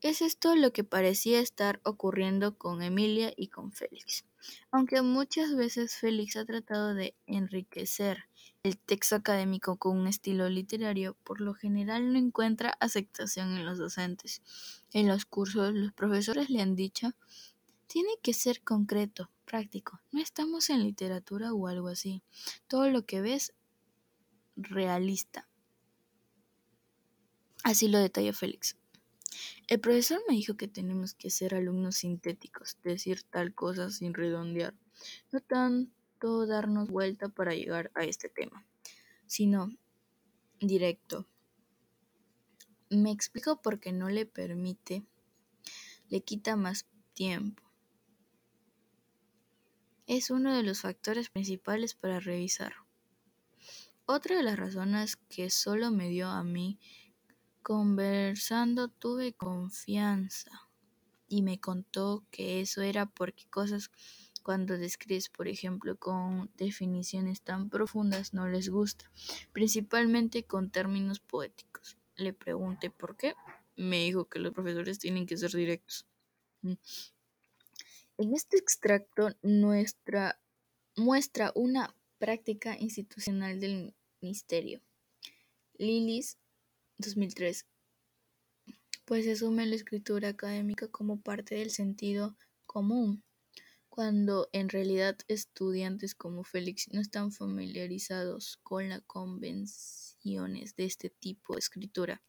Es esto lo que parecía estar ocurriendo con Emilia y con Félix. Aunque muchas veces Félix ha tratado de enriquecer el texto académico con un estilo literario, por lo general no encuentra aceptación en los docentes. En los cursos los profesores le han dicho, tiene que ser concreto, práctico. No estamos en literatura o algo así. Todo lo que ves, realista. Así lo detalla Félix. El profesor me dijo que tenemos que ser alumnos sintéticos, decir tal cosa sin redondear, no tanto darnos vuelta para llegar a este tema, sino directo. Me explico por qué no le permite, le quita más tiempo. Es uno de los factores principales para revisar. Otra de las razones que solo me dio a mí Conversando tuve confianza y me contó que eso era porque cosas cuando describes, por ejemplo, con definiciones tan profundas no les gusta, principalmente con términos poéticos. Le pregunté por qué. Me dijo que los profesores tienen que ser directos. Mm. En este extracto nuestra muestra una práctica institucional del ministerio. Lilis 2003, pues se asume la escritura académica como parte del sentido común, cuando en realidad estudiantes como Félix no están familiarizados con las convenciones de este tipo de escritura.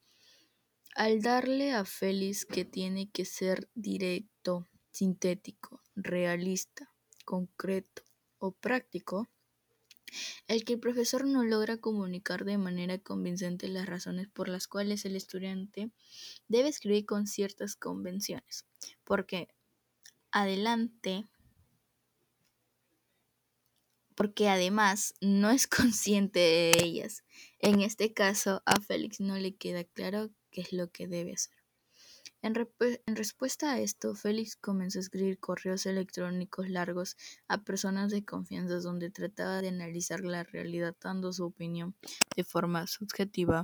Al darle a Félix que tiene que ser directo, sintético, realista, concreto o práctico, el que el profesor no logra comunicar de manera convincente las razones por las cuales el estudiante debe escribir con ciertas convenciones, porque adelante porque además no es consciente de ellas. En este caso, a Félix no le queda claro qué es lo que debe hacer. En, respuesta a esto, Félix comenzó a escribir correos electrónicos largos a personas de confianza donde trataba de analizar la realidad dando su opinión de forma subjetiva.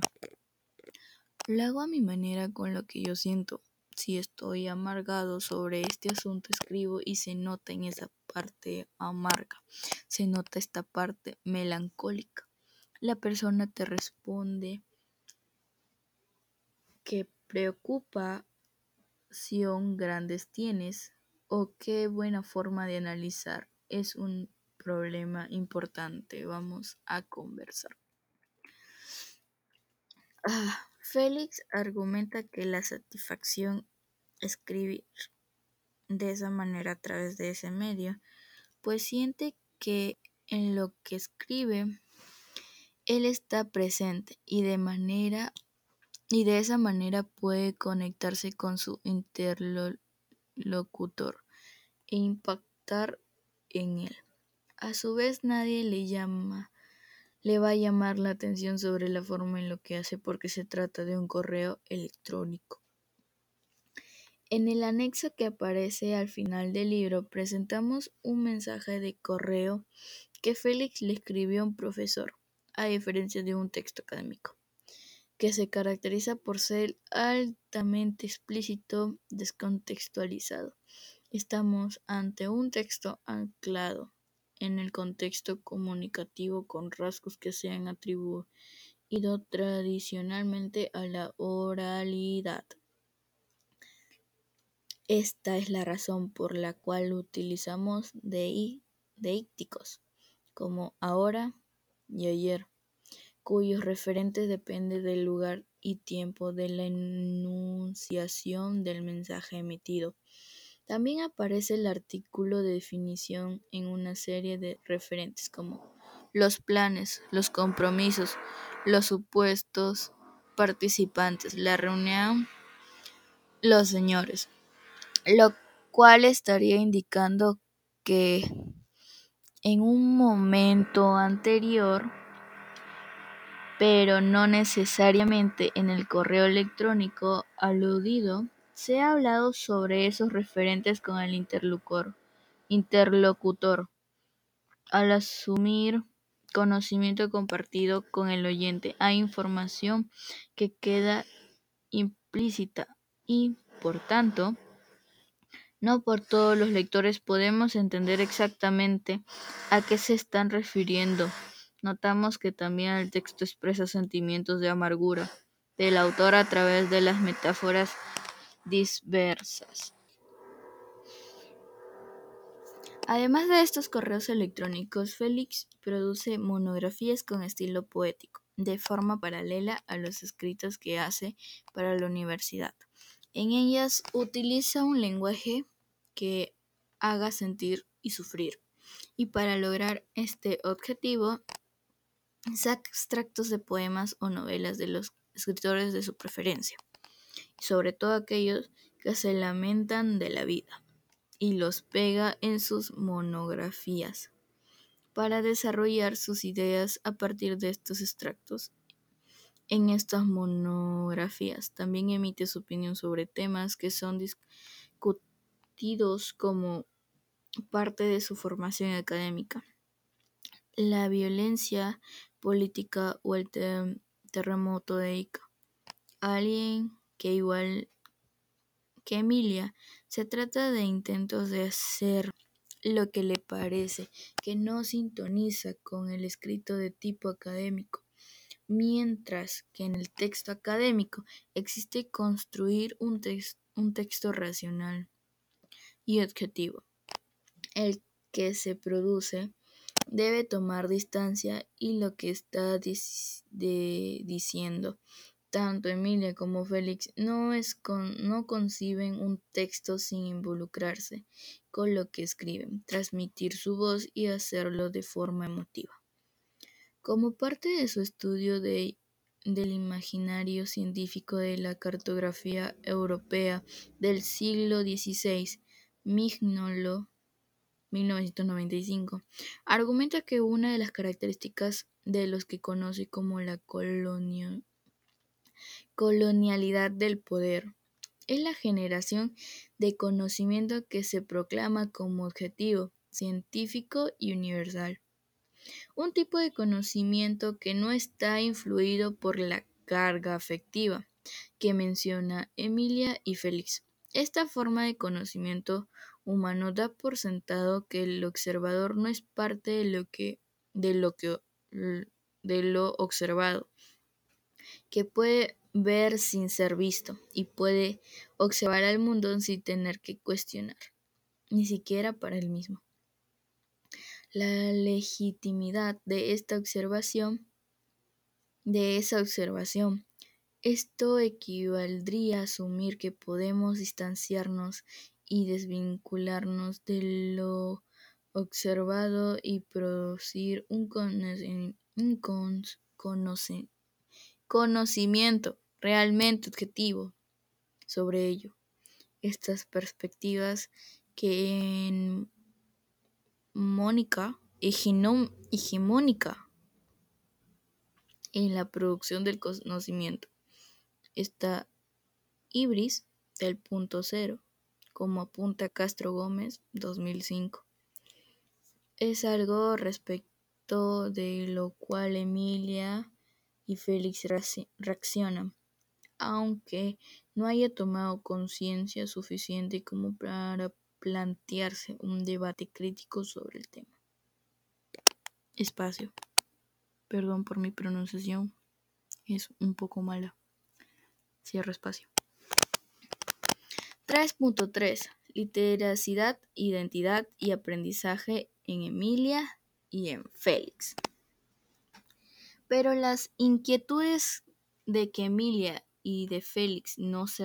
Lo hago a mi manera con lo que yo siento. si estoy amargado sobre este asunto, escribo y se nota en esa parte amarga, se nota esta parte melancólica. La persona te responde qué grandes tienes o qué buena forma de analizar. Es un problema importante. Vamos a conversar. Ah, Félix argumenta que la satisfacción escribir de esa manera a través de ese medio, pues siente que en lo que escribe él está presente y de manera y de esa manera puede conectarse con su interlocutor e impactar en él. A su vez nadie le llama le va a llamar la atención sobre la forma en lo que hace porque se trata de un correo electrónico. En el anexo que aparece al final del libro presentamos un mensaje de correo que Félix le escribió a un profesor, a diferencia de un texto académico, que se caracteriza por ser altamente explícito, descontextualizado. Estamos ante un texto anclado en el contexto comunicativo con rasgos que se han atribuido tradicionalmente a la oralidad. Esta es la razón por la cual utilizamos deícticos como ahora y ayer, cuyos referentes dependen del lugar y tiempo de la enunciación del mensaje emitido. También aparece el artículo de definición en una serie de referentes como los planes, los compromisos, los supuestos participantes, la reunión, los señores, lo cual estaría indicando que en un momento anterior, pero no necesariamente en el correo electrónico aludido, se ha hablado sobre esos referentes con el interlocutor, al asumir conocimiento compartido con el oyente. Hay información que queda implícita y, por tanto, no por todos los lectores podemos entender exactamente a qué se están refiriendo. Notamos que también el texto expresa sentimientos de amargura del autor a través de las metáforas dispersas. Además de estos correos electrónicos, Félix produce monografías con estilo poético, de forma paralela a los escritos que hace para la universidad. En ellas utiliza un lenguaje que haga sentir y sufrir. Y para lograr este objetivo, saca extractos de poemas o novelas de los escritores de su preferencia sobre todo aquellos que se lamentan de la vida, y los pega en sus monografías para desarrollar sus ideas a partir de estos extractos. En estas monografías también emite su opinión sobre temas que son discutidos como parte de su formación académica. La violencia política o el terremoto de Ica. Alguien que igual que Emilia, se trata de intentos de hacer lo que le parece, que no sintoniza con el escrito de tipo académico, mientras que en el texto académico existe construir un, un texto racional y objetivo. El que se produce debe tomar distancia y lo que está diciendo tanto Emilia como Félix no, no conciben un texto sin involucrarse con lo que escriben, transmitir su voz y hacerlo de forma emotiva. Como parte de su estudio del imaginario científico de la cartografía europea del siglo XVI, Mignolo 1995, argumenta que una de las características de los que conoce como la colonia colonialidad del poder. Es la generación de conocimiento que se proclama como objetivo científico y universal. Un tipo de conocimiento que no está influido por la carga afectiva, que menciona Emilia y Félix. Esta forma de conocimiento humano da por sentado que el observador no es parte de lo que de lo de lo observado, que puede ver sin ser visto y puede observar al mundo sin tener que cuestionar, ni siquiera para él mismo. La legitimidad de esta observación, de esa observación, esto equivaldría a asumir que podemos distanciarnos y desvincularnos de lo observado y producir un, conocimiento realmente objetivo sobre ello. Estas perspectivas que en Mónica hegemónica en la producción del conocimiento. Está Ibris del punto cero, como apunta Castro Gómez 2005. Es algo respecto de lo cual Emilia y Félix reaccionan, aunque no haya tomado conciencia suficiente como para plantearse un debate crítico sobre el tema. Espacio. Perdón por mi pronunciación, es un poco mala. Cierro espacio. 3.3. Literacidad, identidad y aprendizaje en Emilia y en Félix. Pero las inquietudes de que Emilia y de Félix no se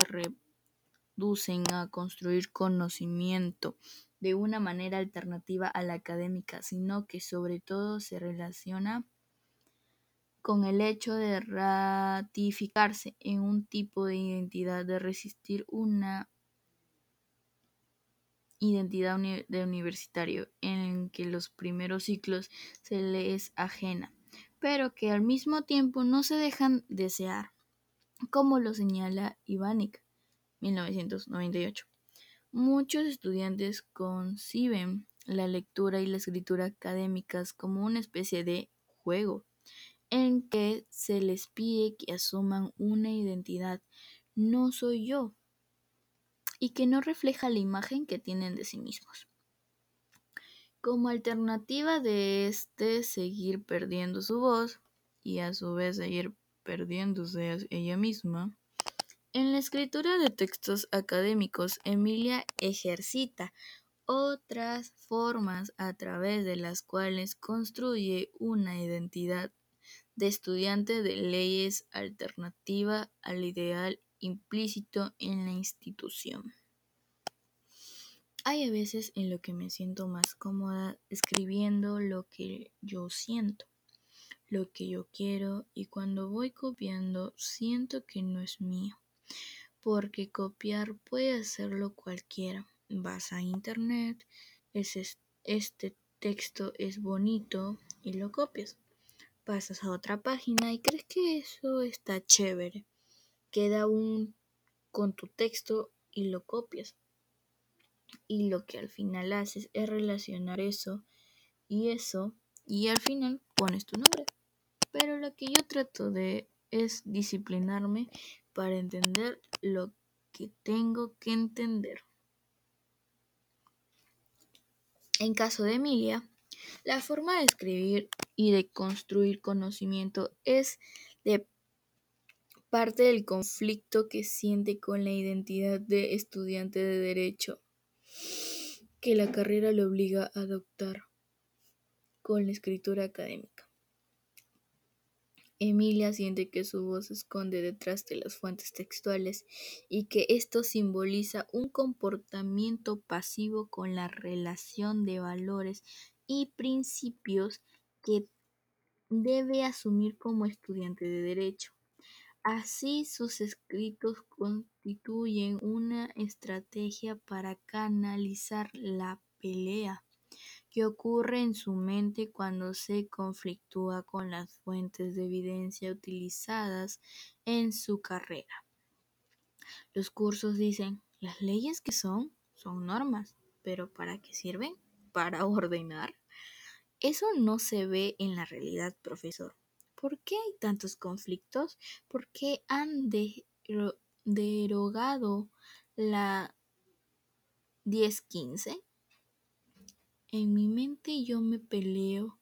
reducen a construir conocimiento de una manera alternativa a la académica, sino que sobre todo se relaciona con el hecho de ratificarse en un tipo de identidad, de resistir una identidad de universitario en que los primeros ciclos se le es ajena pero que al mismo tiempo no se dejan desear, como lo señala Ivanik, 1998. Muchos estudiantes conciben la lectura y la escritura académicas como una especie de juego, en que se les pide que asuman una identidad no soy yo y que no refleja la imagen que tienen de sí mismos. Como alternativa de este seguir perdiendo su voz y a su vez seguir perdiéndose ella misma, en la escritura de textos académicos, Emilia ejercita otras formas a través de las cuales construye una identidad de estudiante de leyes alternativa al ideal implícito en la institución. Hay a veces en lo que me siento más cómoda escribiendo lo que yo siento, lo que yo quiero y cuando voy copiando siento que no es mío, porque copiar puede hacerlo cualquiera. Vas a internet, es este texto es bonito y lo copias. Pasas a otra página y crees que eso está chévere. Queda un con tu texto y lo copias y lo que al final haces es relacionar eso y eso y al final pones tu nombre. Pero lo que yo trato de es disciplinarme para entender lo que tengo que entender. En caso de Emilia, la forma de escribir y de construir conocimiento es de parte del conflicto que siente con la identidad de estudiante de derecho que la carrera le obliga a adoptar con la escritura académica. Emilia siente que su voz se esconde detrás de las fuentes textuales y que esto simboliza un comportamiento pasivo con la relación de valores y principios que debe asumir como estudiante de derecho. Así sus escritos constituyen una estrategia para canalizar la pelea que ocurre en su mente cuando se conflictúa con las fuentes de evidencia utilizadas en su carrera. Los cursos dicen, las leyes que son, son normas, pero ¿para qué sirven? Para ordenar. Eso no se ve en la realidad, profesor. ¿Por qué hay tantos conflictos? ¿Por qué han de derogado la 1015? En mi mente yo me peleo.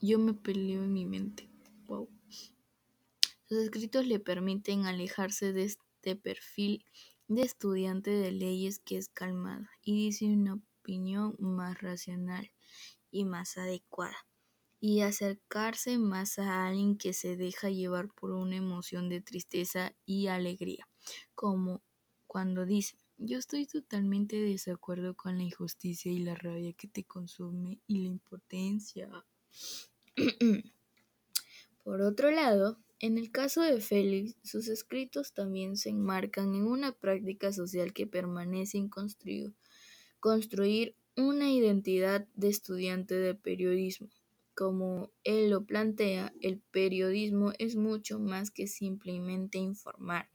Yo me peleo en mi mente. Wow. Sus escritos le permiten alejarse de este perfil de estudiante de leyes que es calmado y dice una opinión más racional y más adecuada y acercarse más a alguien que se deja llevar por una emoción de tristeza y alegría, como cuando dice yo estoy totalmente de desacuerdo con la injusticia y la rabia que te consume y la impotencia. Por otro lado, en el caso de Félix, sus escritos también se enmarcan en una práctica social que permanece en construir una identidad de estudiante de periodismo. Como él lo plantea, el periodismo es mucho más que simplemente informar,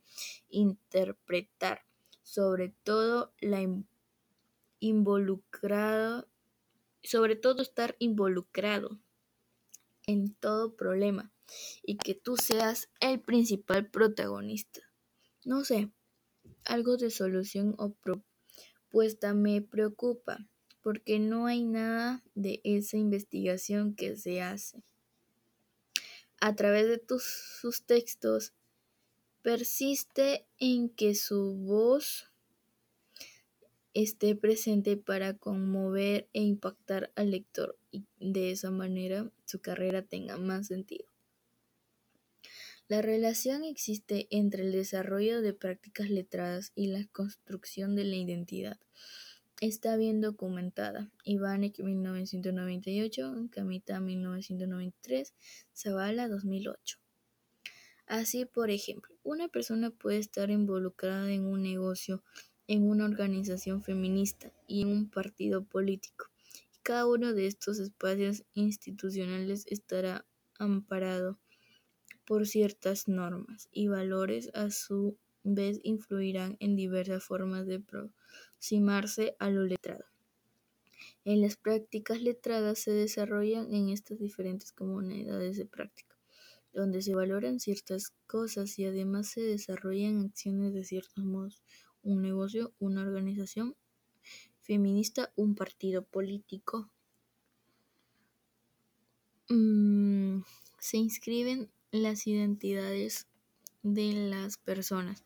interpretar, sobre todo la involucrado, sobre todo estar involucrado en todo problema y que tú seas el principal protagonista. No sé, algo de solución o propuesta me preocupa porque no hay nada de esa investigación que se hace. A través de tus, sus textos, persiste en que su voz esté presente para conmover e impactar al lector y de esa manera su carrera tenga más sentido. La relación existe entre el desarrollo de prácticas letradas y la construcción de la identidad. Está bien documentada. Ivanek 1998, Kamita 1993, Zavala 2008. Así, por ejemplo, una persona puede estar involucrada en un negocio, en una organización feminista y en un partido político. Cada uno de estos espacios institucionales estará amparado por ciertas normas y valores, a su vez influirán en diversas formas de aproximarse a lo letrado. En las prácticas letradas se desarrollan en estas diferentes comunidades de práctica, donde se valoran ciertas cosas y además se desarrollan acciones de ciertos modos. Un negocio, una organización feminista, un partido político. Mm, se inscriben las identidades de las personas,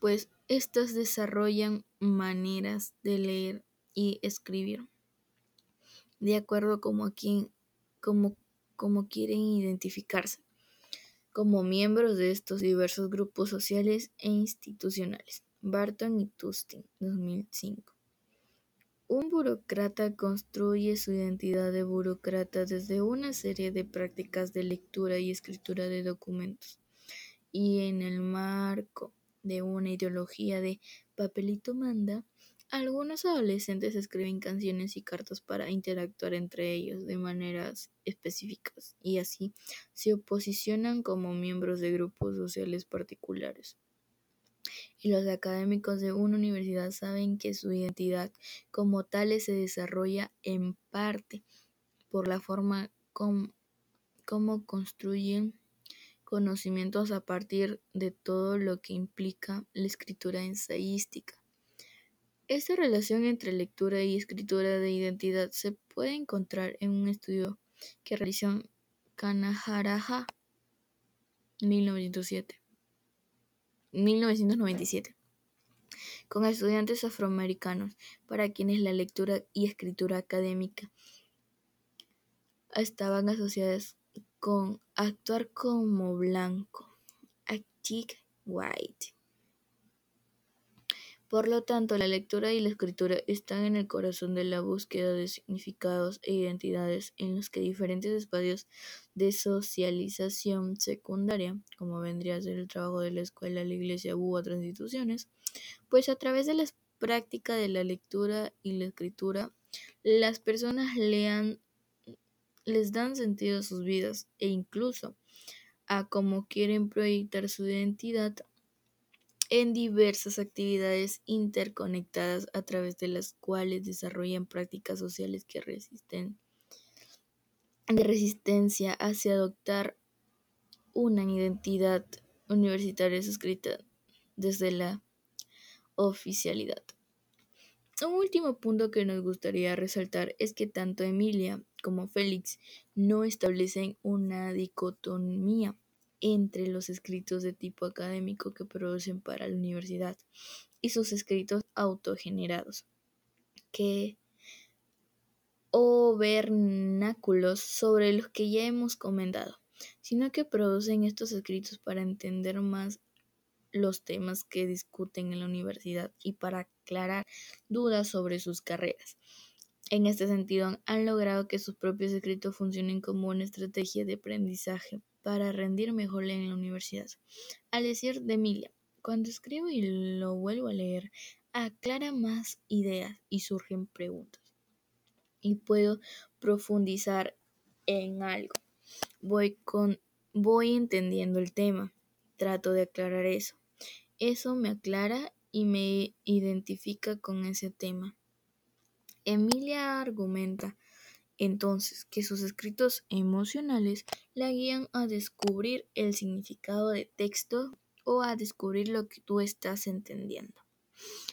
pues éstas desarrollan maneras de leer y escribir de acuerdo como a quien, como, como quieren identificarse como miembros de estos diversos grupos sociales e institucionales. Barton y Tustin, 2005. Un burócrata construye su identidad de burócrata desde una serie de prácticas de lectura y escritura de documentos, y en el marco de una ideología de papelito manda, algunos adolescentes escriben canciones y cartas para interactuar entre ellos de maneras específicas y así se posicionan como miembros de grupos sociales particulares. Y los académicos de una universidad saben que su identidad como tal se desarrolla en parte por la forma como construyen conocimientos a partir de todo lo que implica la escritura ensayística. Esta relación entre lectura y escritura de identidad se puede encontrar en un estudio que realizó Kanaharaja 1907. 1997 con estudiantes afroamericanos para quienes la lectura y escritura académica estaban asociadas con actuar como blanco, acting white. Por lo tanto, la lectura y la escritura están en el corazón de la búsqueda de significados e identidades en los que diferentes espacios de socialización secundaria, como vendría a ser el trabajo de la escuela, la iglesia u otras instituciones, pues a través de la práctica de la lectura y la escritura, las personas lean, les dan sentido a sus vidas e incluso a cómo quieren proyectar su identidad en diversas actividades interconectadas a través de las cuales desarrollan prácticas sociales que resisten de resistencia hacia adoptar una identidad universitarias escritas desde la oficialidad. Un último punto que nos gustaría resaltar es que tanto Emilia como Félix no establecen una dicotomía entre los escritos de tipo académico que producen para la universidad y sus escritos autogenerados, que o vernáculos sobre los que ya hemos comentado, sino que producen estos escritos para entender más los temas que discuten en la universidad y para aclarar dudas sobre sus carreras. En este sentido, han logrado que sus propios escritos funcionen como una estrategia de aprendizaje para rendir mejor en la universidad. Al decir de Emilia, cuando escribo y lo vuelvo a leer, aclara más ideas y surgen preguntas. Y puedo profundizar en algo. Voy con voy entendiendo el tema. Trato de aclarar eso. Eso me aclara y me identifica con ese tema. Emilia argumenta entonces que sus escritos emocionales la guían a descubrir el significado de texto o a descubrir lo que tú estás entendiendo.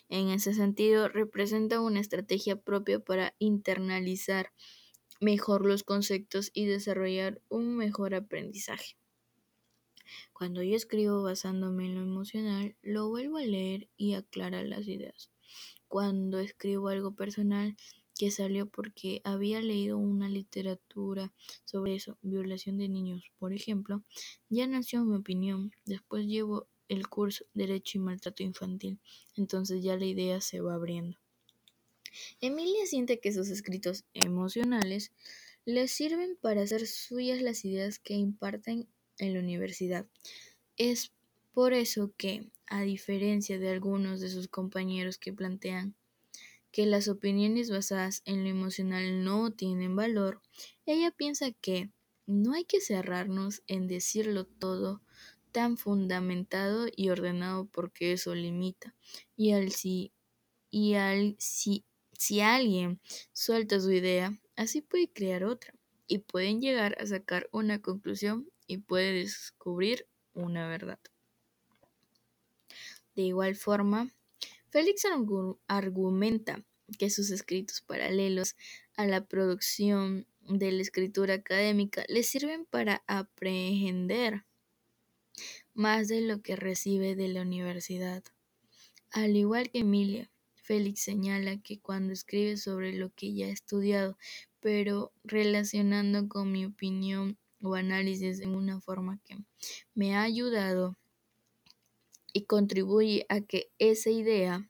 En ese sentido, representa una estrategia propia para internalizar mejor los conceptos y desarrollar un mejor aprendizaje. Cuando yo escribo basándome en lo emocional, lo vuelvo a leer y aclara las ideas. Cuando escribo algo personal que salió porque había leído una literatura sobre eso, violación de niños, por ejemplo, ya nació mi opinión. Después llevo el curso Derecho y Maltrato Infantil, entonces ya la idea se va abriendo. Emilia siente que sus escritos emocionales le sirven para hacer suyas las ideas que imparten en la universidad. Es por eso que, a diferencia de algunos de sus compañeros que plantean que las opiniones basadas en lo emocional no tienen valor, ella piensa que no hay que cerrarnos en decirlo todo tan fundamentado y ordenado porque eso limita. Y al si y al si si alguien suelta su idea, así puede crear otra y pueden llegar a sacar una conclusión y puede descubrir una verdad. De igual forma, Félix argumenta que sus escritos paralelos a la producción de la escritura académica le sirven para aprender más de lo que recibe de la universidad. Al igual que Emilia, Félix señala que cuando escribe sobre lo que ya ha estudiado, pero relacionando con mi opinión o análisis en una forma que me ha ayudado y contribuye a que esa idea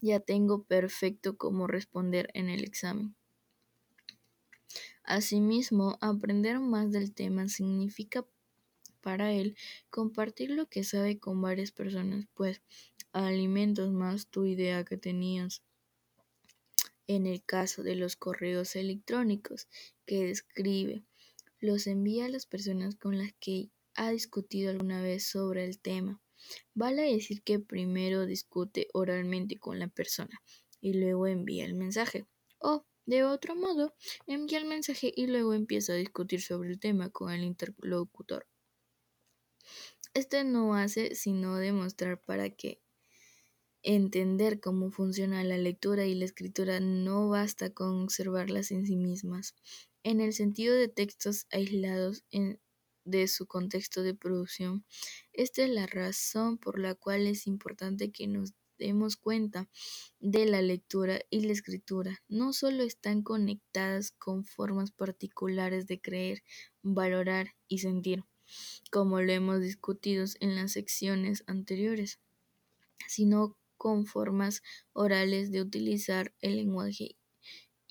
ya tengo perfecto cómo responder en el examen. Asimismo, aprender más del tema significa para él compartir lo que sabe con varias personas, pues alimentos más tu idea que tenías. En el caso de los correos electrónicos que describe, los envía a las personas con las que ha discutido alguna vez sobre el tema. Vale decir que primero discute oralmente con la persona y luego envía el mensaje. O, de otro modo, envía el mensaje y luego empieza a discutir sobre el tema con el interlocutor. Este no hace sino demostrar para que entender cómo funciona la lectura y la escritura no basta con observarlas en sí mismas, en el sentido de textos aislados en de su contexto de producción. Esta es la razón por la cual es importante que nos demos cuenta de la lectura y la escritura. No solo están conectadas con formas particulares de creer, valorar y sentir, como lo hemos discutido en las secciones anteriores, sino con formas orales de utilizar el lenguaje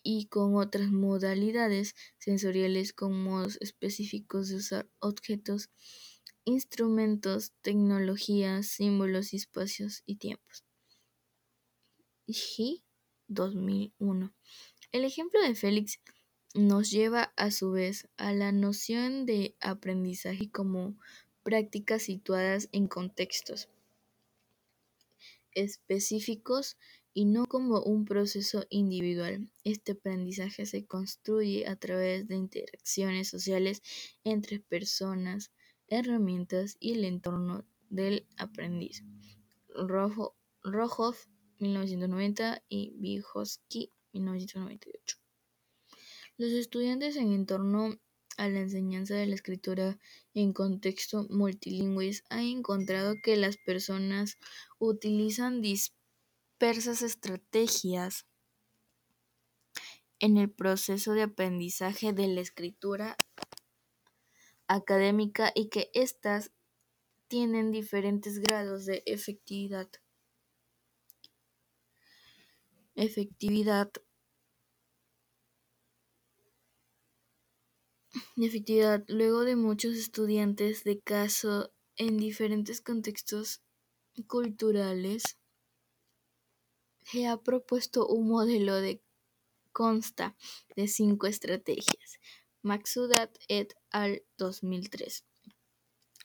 y con otras modalidades sensoriales con modos específicos de usar objetos, instrumentos, tecnologías, símbolos espacios y tiempos. G 2001. El ejemplo de Félix nos lleva a su vez a la noción de aprendizaje como prácticas situadas en contextos específicos y no como un proceso individual. Este aprendizaje se construye a través de interacciones sociales entre personas herramientas y el entorno del aprendiz. Rojov, 1990 y Vygotsky, 1998. Los estudiantes en entorno a la enseñanza de la escritura en contexto multilingüe han encontrado que las personas utilizan dispersas estrategias en el proceso de aprendizaje de la escritura académica y que éstas tienen diferentes grados de efectividad. Efectividad efectividad luego de muchos estudiantes de caso en diferentes contextos culturales se ha propuesto un modelo de consta de cinco estrategias. Maxudat et al. 2003.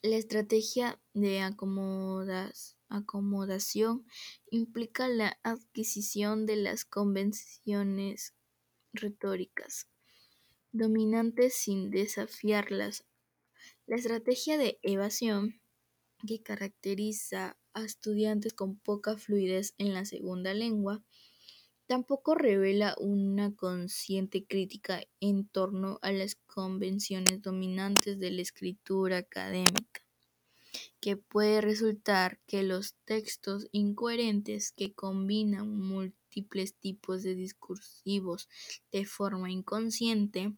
La estrategia de acomodación implica la adquisición de las convenciones retóricas dominantes sin desafiarlas. La estrategia de evasión, que caracteriza a estudiantes con poca fluidez en la segunda lengua, tampoco revela una consciente crítica en torno a las convenciones dominantes de la escritura académica, que puede resultar que los textos incoherentes que combinan múltiples tipos de discursivos de forma inconsciente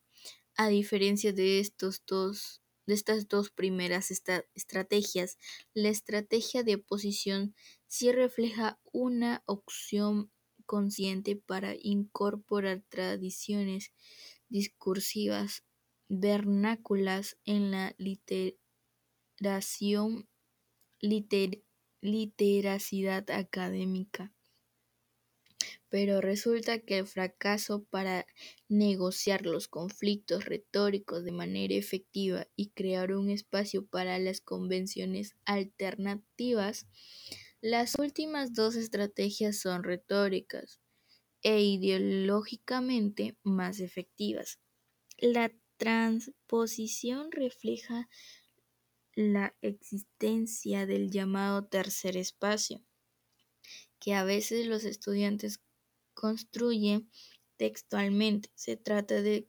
a diferencia de estos dos de estas dos primeras estrategias, la estrategia de oposición sí refleja una opción consciente para incorporar tradiciones discursivas vernáculas en la literación literacidad académica pero resulta que el fracaso para negociar los conflictos retóricos de manera efectiva y crear un espacio para las convenciones alternativas, las últimas dos estrategias son retóricas e ideológicamente más efectivas. La transposición refleja la existencia del llamado tercer espacio, que a veces los estudiantes construye textualmente. Se trata de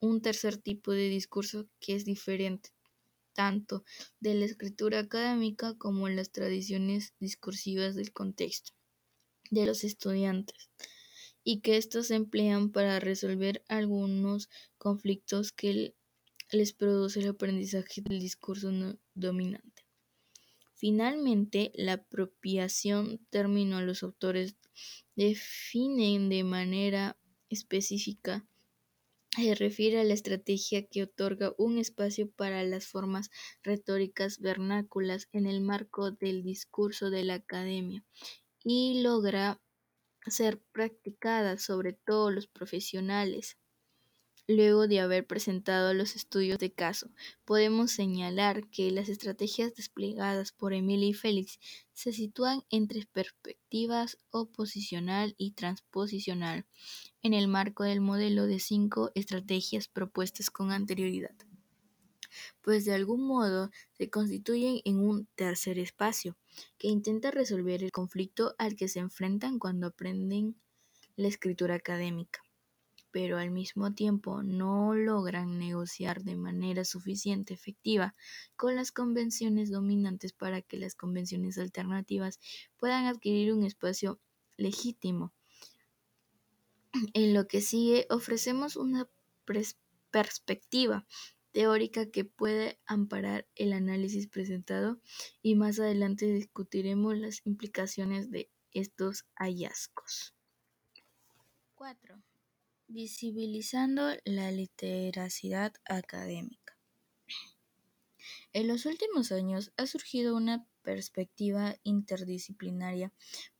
un tercer tipo de discurso que es diferente tanto de la escritura académica como las tradiciones discursivas del contexto de los estudiantes y que estos emplean para resolver algunos conflictos que les produce el aprendizaje del discurso no dominante. Finalmente, la apropiación terminó los autores definen de manera específica se refiere a la estrategia que otorga un espacio para las formas retóricas vernáculas en el marco del discurso de la academia y logra ser practicada sobre todo los profesionales. Luego de haber presentado los estudios de caso, podemos señalar que las estrategias desplegadas por Emilia y Félix se sitúan entre perspectivas oposicional y transposicional, en el marco del modelo de cinco estrategias propuestas con anterioridad, pues de algún modo se constituyen en un tercer espacio que intenta resolver el conflicto al que se enfrentan cuando aprenden la escritura académica pero al mismo tiempo no logran negociar de manera suficiente efectiva con las convenciones dominantes para que las convenciones alternativas puedan adquirir un espacio legítimo. En lo que sigue ofrecemos una perspectiva teórica que puede amparar el análisis presentado y más adelante discutiremos las implicaciones de estos hallazgos. 4. Visibilizando la literacidad académica. En los últimos años ha surgido una perspectiva interdisciplinaria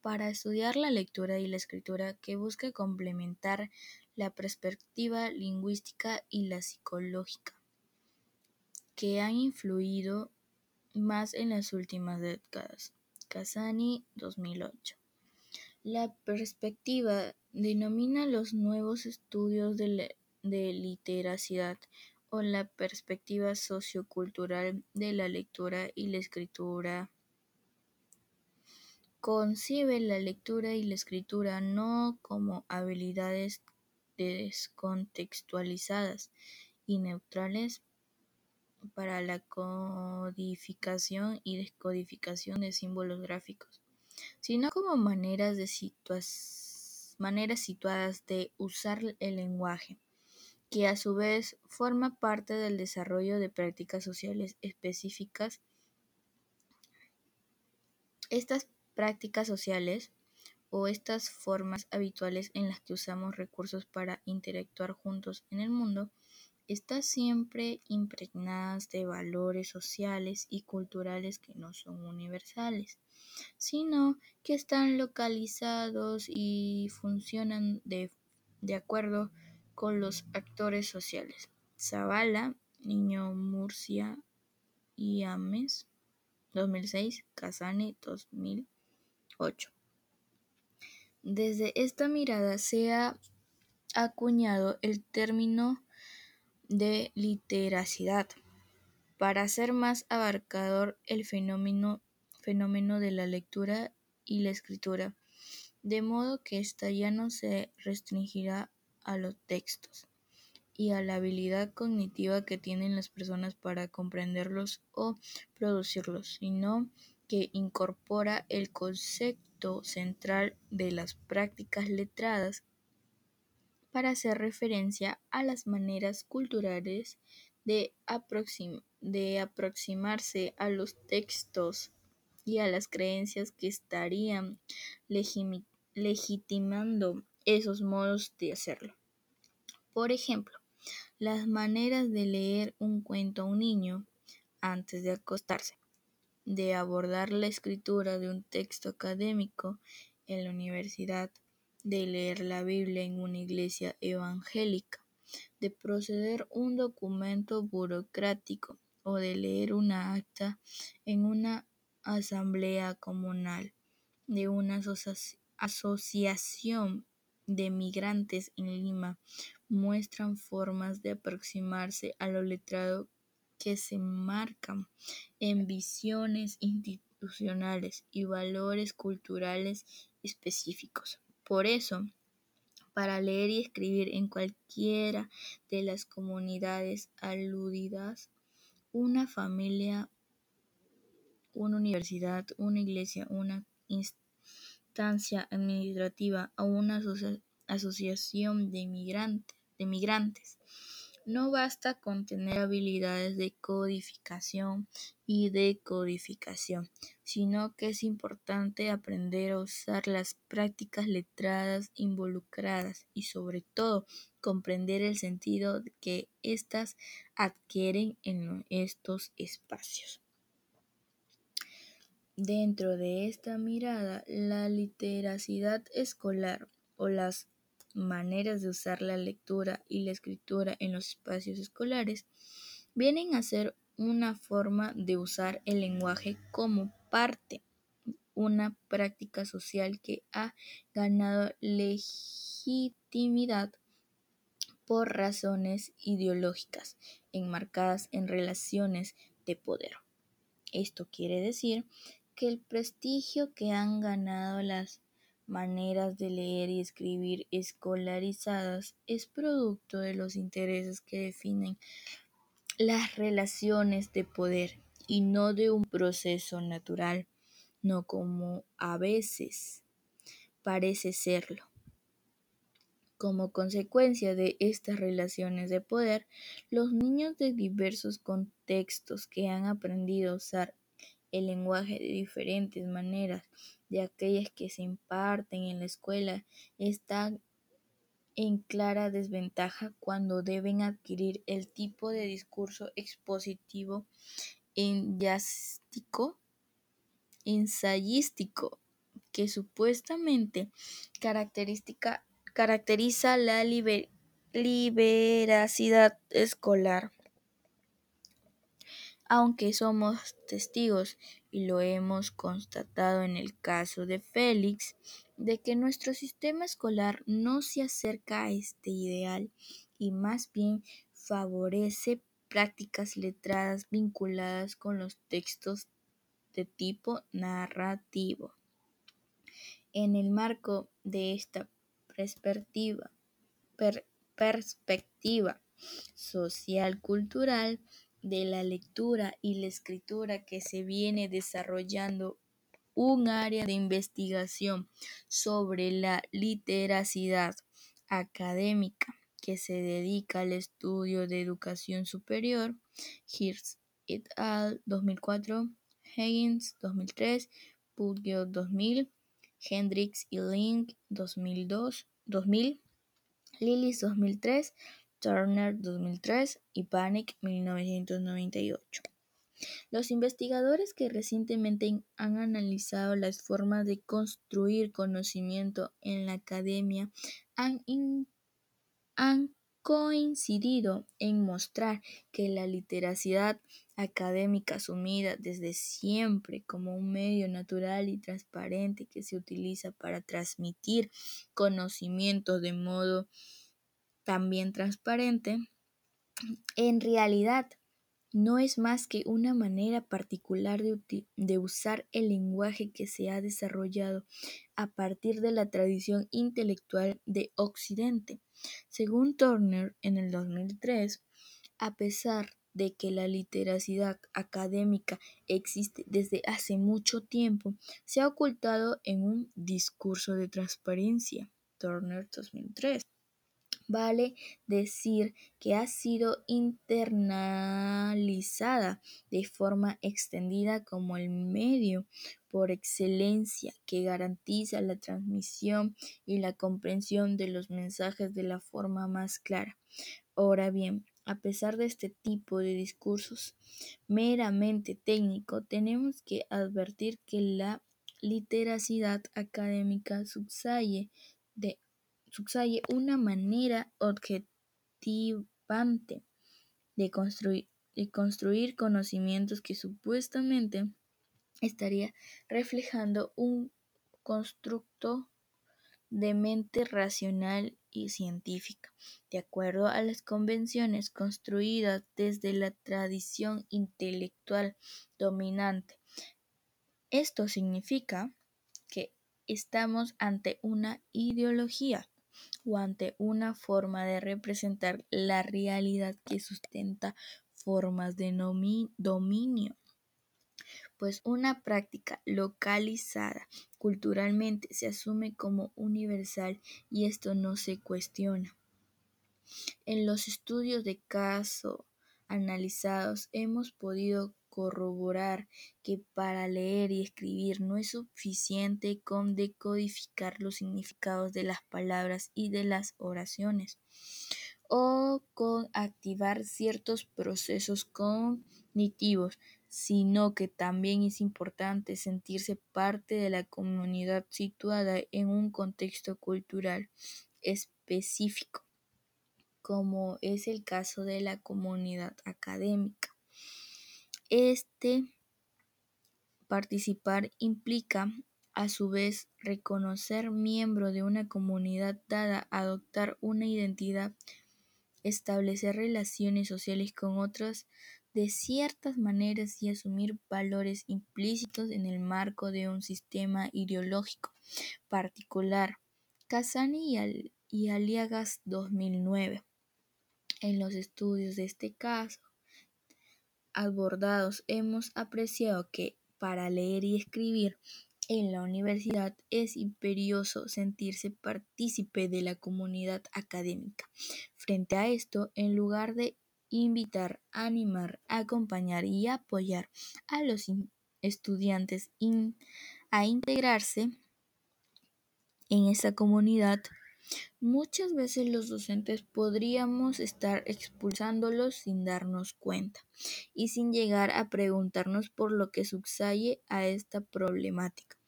para estudiar la lectura y la escritura que busca complementar la perspectiva lingüística y la psicológica, que han influido más en las últimas décadas. Casani, 2008. La perspectiva denomina los nuevos estudios de, literacidad o la perspectiva sociocultural de la lectura y la escritura. Concibe la lectura y la escritura no como habilidades descontextualizadas y neutrales para la codificación y descodificación de símbolos gráficos, sino como maneras, de maneras situadas de usar el lenguaje, que a su vez forma parte del desarrollo de prácticas sociales específicas. Estas prácticas sociales o estas formas habituales en las que usamos recursos para interactuar juntos en el mundo están siempre impregnadas de valores sociales y culturales que no son universales, sino que están localizados y funcionan de, de acuerdo con los actores sociales. Zavala, Niño Murcia y Ames, 2006, Casane, 2000. Desde esta mirada se ha acuñado el término de literacidad. Para hacer más abarcador el fenómeno, fenómeno de la lectura y la escritura, de modo que ésta ya no se restringirá a los textos y a la habilidad cognitiva que tienen las personas para comprenderlos o producirlos, sino que incorpora el concepto central de las prácticas letradas para hacer referencia a las maneras culturales de, aproximarse a los textos y a las creencias que estarían legitimando esos modos de hacerlo. Por ejemplo, las maneras de leer un cuento a un niño antes de acostarse de abordar la escritura de un texto académico en la universidad, de leer la Biblia en una iglesia evangélica, de proceder un documento burocrático o de leer una acta en una asamblea comunal de una asociación de migrantes en Lima muestran formas de aproximarse a lo letrado que se marcan en visiones institucionales y valores culturales específicos. Por eso, para leer y escribir en cualquiera de las comunidades aludidas, una familia, una universidad, una iglesia, una instancia administrativa o una asociación de, de migrantes no basta con tener habilidades de codificación y decodificación, sino que es importante aprender a usar las prácticas letradas involucradas y sobre todo comprender el sentido que éstas adquieren en estos espacios. Dentro de esta mirada, la literacidad escolar o las maneras de usar la lectura y la escritura en los espacios escolares vienen a ser una forma de usar el lenguaje como parte, una práctica social que ha ganado legitimidad por razones ideológicas enmarcadas en relaciones de poder. Esto quiere decir que el prestigio que han ganado las maneras de leer y escribir escolarizadas es producto de los intereses que definen las relaciones de poder y no de un proceso natural, no como a veces parece serlo. Como consecuencia de estas relaciones de poder, los niños de diversos contextos que han aprendido a usar el lenguaje de diferentes maneras de aquellas que se imparten en la escuela están en clara desventaja cuando deben adquirir el tipo de discurso expositivo ensayístico que supuestamente caracteriza la liberacidad escolar. Aunque somos testigos y lo hemos constatado en el caso de Félix, de que nuestro sistema escolar no se acerca a este ideal y más bien favorece prácticas letradas vinculadas con los textos de tipo narrativo. En el marco de esta perspectiva, perspectiva social-cultural de la lectura y la escritura que se viene desarrollando un área de investigación sobre la literacidad académica que se dedica al estudio de educación superior, Hirsch et al. 2004, Higgins 2003, Pudgio 2000, Hendricks y Link 2002, 2000, Lillis 2003, Turner 2003 y Panic 1998. Los investigadores que recientemente han analizado las formas de construir conocimiento en la academia han, han coincidido en mostrar que la literacidad académica asumida desde siempre como un medio natural y transparente que se utiliza para transmitir conocimiento de modo también transparente, en realidad no es más que una manera particular de, de, usar el lenguaje que se ha desarrollado a partir de la tradición intelectual de Occidente. Según Turner en el 2003, a pesar de que la literacidad académica existe desde hace mucho tiempo, se ha ocultado en un discurso de transparencia. Turner 2003. Vale decir que ha sido internalizada de forma extendida como el medio por excelencia que garantiza la transmisión y la comprensión de los mensajes de la forma más clara. Ahora bien, a pesar de este tipo de discursos meramente técnico, tenemos que advertir que la literacidad académica subsaye de una manera objetivante de de construir conocimientos que supuestamente estaría reflejando un constructo de mente racional y científica, de acuerdo a las convenciones construidas desde la tradición intelectual dominante. Esto significa que estamos ante una ideología o ante una forma de representar la realidad que sustenta formas de dominio pues una práctica localizada culturalmente se asume como universal y esto no se cuestiona. En los estudios de caso analizados hemos podido corroborar que para leer y escribir no es suficiente con decodificar los significados de las palabras y de las oraciones o con activar ciertos procesos cognitivos, sino que también es importante sentirse parte de la comunidad situada en un contexto cultural específico, como es el caso de la comunidad académica. Este participar implica a su vez reconocer miembro de una comunidad dada, adoptar una identidad, establecer relaciones sociales con otras de ciertas maneras y asumir valores implícitos en el marco de un sistema ideológico particular. Casani y, y Aliagas 2009. En los estudios de este caso, abordados hemos apreciado que para leer y escribir en la universidad es imperioso sentirse partícipe de la comunidad académica. Frente a esto, en lugar de invitar, animar, acompañar y apoyar a los estudiantes a integrarse en esa comunidad, Muchas veces los docentes podríamos estar expulsándolos sin darnos cuenta y sin llegar a preguntarnos por lo que subsaye a esta problemática,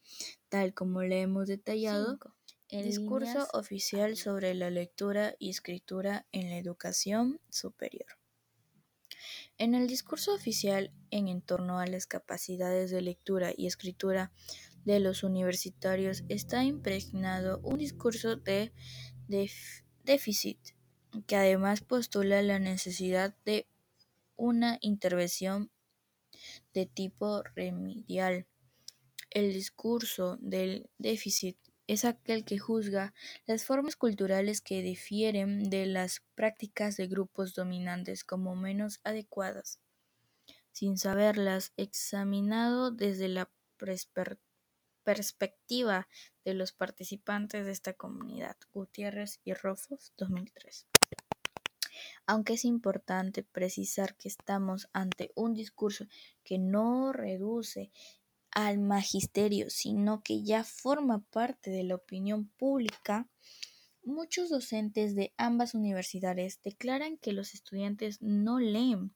tal como le hemos detallado en el discurso oficial sobre la lectura y escritura en la educación superior. En el discurso oficial en torno a las capacidades de lectura y escritura de los universitarios está impregnado un discurso de déficit, que además postula la necesidad de una intervención de tipo remedial. El discurso del déficit es aquel que juzga las formas culturales que difieren de las prácticas de grupos dominantes como menos adecuadas, sin saberlas examinado desde la perspectiva de los participantes de esta comunidad. Gutiérrez y Rofos, 2003. Aunque es importante precisar que estamos ante un discurso que no reduce al magisterio, sino que ya forma parte de la opinión pública, muchos docentes de ambas universidades declaran que los estudiantes no leen,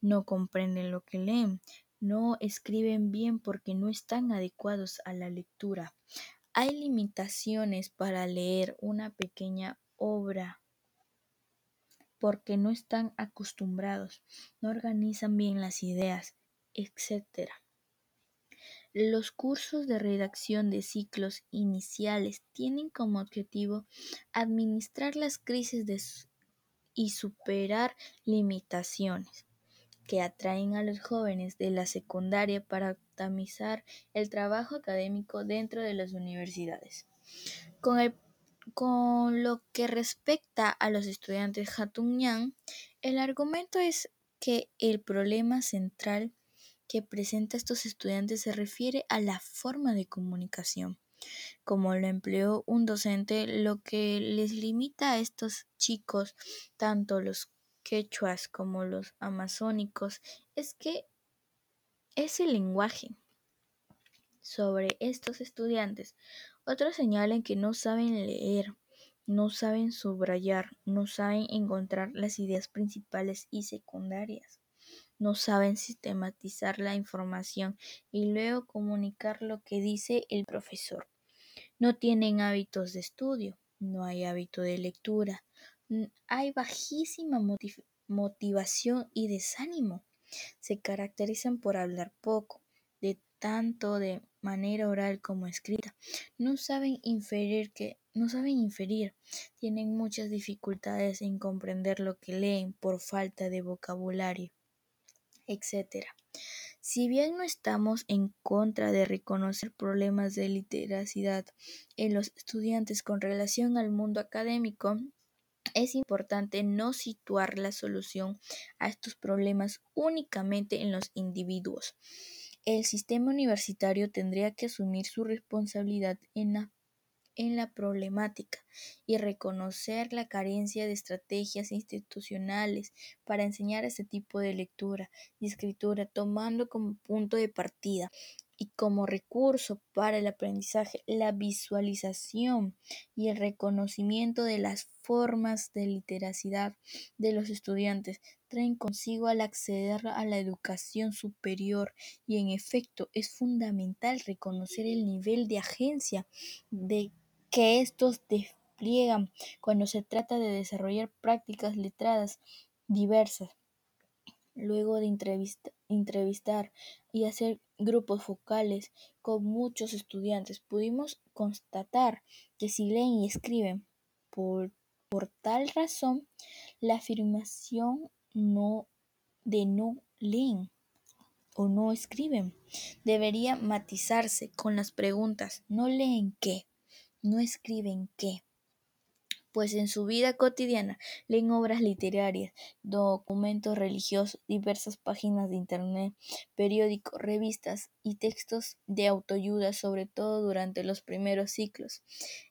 no comprenden lo que leen, no escriben bien porque no están adecuados a la lectura. Hay limitaciones para leer una pequeña obra porque no están acostumbrados, no organizan bien las ideas, etc. Los cursos de redacción de ciclos iniciales tienen como objetivo administrar las crisis y superar limitaciones que atraen a los jóvenes de la secundaria para optimizar el trabajo académico dentro de las universidades. Con, con lo que respecta a los estudiantes Hatunyan, el argumento es que el problema central que presenta estos estudiantes se refiere a la forma de comunicación. Como lo empleó un docente, lo que les limita a estos chicos, tanto los quechuas como los amazónicos es que es el lenguaje. Sobre estos estudiantes, otros señalan que no saben leer, no saben subrayar, no saben encontrar las ideas principales y secundarias, no saben sistematizar la información y luego comunicar lo que dice el profesor. No tienen hábitos de estudio, no hay hábito de lectura, hay bajísima motivación y desánimo. Se caracterizan por hablar poco, de tanto de manera oral como escrita. No saben inferir que no saben inferir, tienen muchas dificultades en comprender lo que leen por falta de vocabulario, etc. Si bien no estamos en contra de reconocer problemas de literacidad en los estudiantes con relación al mundo académico, es importante no situar la solución a estos problemas únicamente en los individuos. El sistema universitario tendría que asumir su responsabilidad en la, en la problemática y reconocer la carencia de estrategias institucionales para enseñar este tipo de lectura y escritura, tomando como punto de partida y como recurso para el aprendizaje, la visualización y el reconocimiento de las formas de literacidad de los estudiantes traen consigo al acceder a la educación superior y en efecto es fundamental reconocer el nivel de agencia de que estos despliegan cuando se trata de desarrollar prácticas letradas diversas luego de entrevistar y hacer grupos focales con muchos estudiantes, pudimos constatar que si leen y escriben por, por tal razón, la afirmación no de no leen o no escriben debería matizarse con las preguntas ¿no leen qué? ¿No escriben qué? pues en su vida cotidiana leen obras literarias, documentos religiosos, diversas páginas de internet, periódicos, revistas y textos de autoayuda, sobre todo durante los primeros ciclos.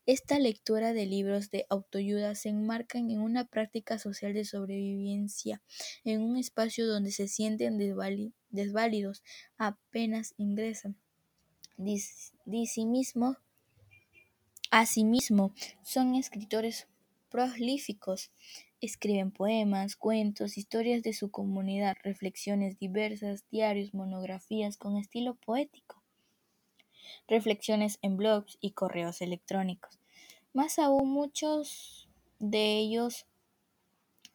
Esta lectura de libros de autoayuda se enmarca en una práctica social de sobrevivencia, en un espacio donde se sienten desválidos, apenas ingresan. Asimismo, son escritores prolíficos. Escriben poemas, cuentos, historias de su comunidad, reflexiones diversas, diarios, monografías con estilo poético, reflexiones en blogs y correos electrónicos. Más aún, muchos de ellos,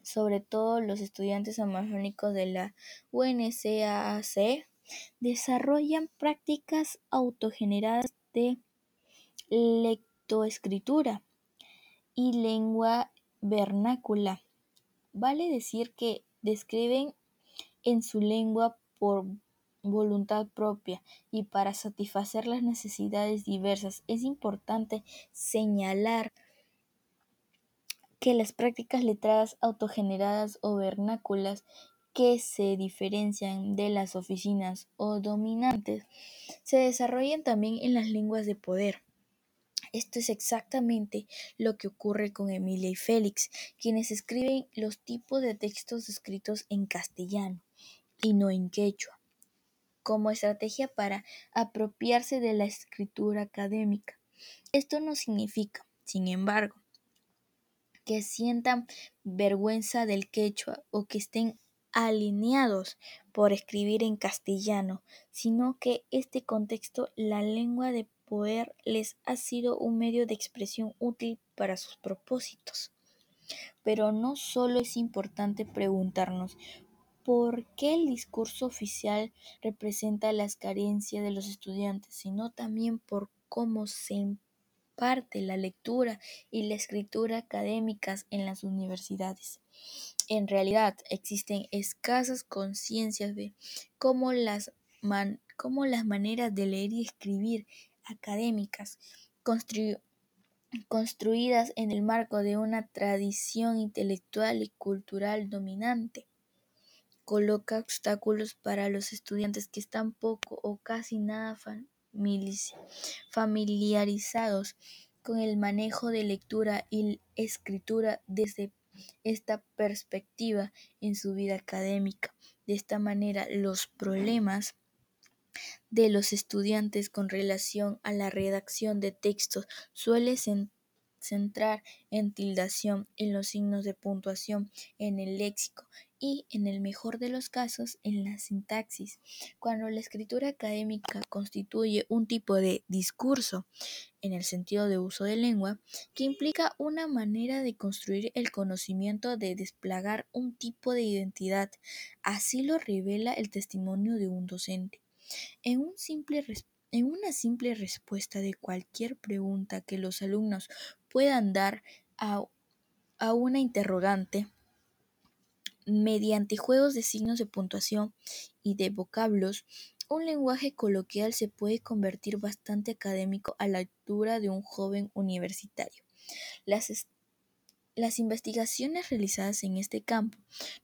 sobre todo los estudiantes amazónicos de la UNCAC, desarrollan prácticas autogeneradas de lectoescritura y lengua vernácula. Vale decir que describen en su lengua por voluntad propia y para satisfacer las necesidades diversas. Es importante señalar que las prácticas letradas autogeneradas o vernáculas que se diferencian de las oficinas o dominantes se desarrollan también en las lenguas de poder. Esto es exactamente lo que ocurre con Emilia y Félix, quienes escriben los tipos de textos escritos en castellano y no en quechua, como estrategia para apropiarse de la escritura académica. Esto no significa, sin embargo, que sientan vergüenza del quechua o que estén alineados por escribir en castellano, sino que este contexto, la lengua de poder, les ha sido un medio de expresión útil para sus propósitos. Pero no solo es importante preguntarnos por qué el discurso oficial representa las carencias de los estudiantes, sino también por cómo se imparte la lectura y la escritura académicas en las universidades. En realidad existen escasas conciencias de cómo las, cómo las maneras de leer y escribir académicas construidas en el marco de una tradición intelectual y cultural dominante coloca obstáculos para los estudiantes que están poco o casi nada familiarizados con el manejo de lectura y escritura desde esta perspectiva en su vida académica. De esta manera, los problemas de los estudiantes con relación a la redacción de textos suele centrar en tildación, en los signos de puntuación, en el léxico y, en el mejor de los casos, en la sintaxis. Cuando la escritura académica constituye un tipo de discurso, en el sentido de uso de lengua, que implica una manera de construir el conocimiento de desplegar un tipo de identidad. Así lo revela el testimonio de un docente. En, un simple en una simple respuesta de cualquier pregunta que los alumnos puedan dar a, a una interrogante, mediante juegos de signos de puntuación y de vocablos, un lenguaje coloquial se puede convertir bastante académico a la altura de un joven universitario. Las, las investigaciones realizadas en este campo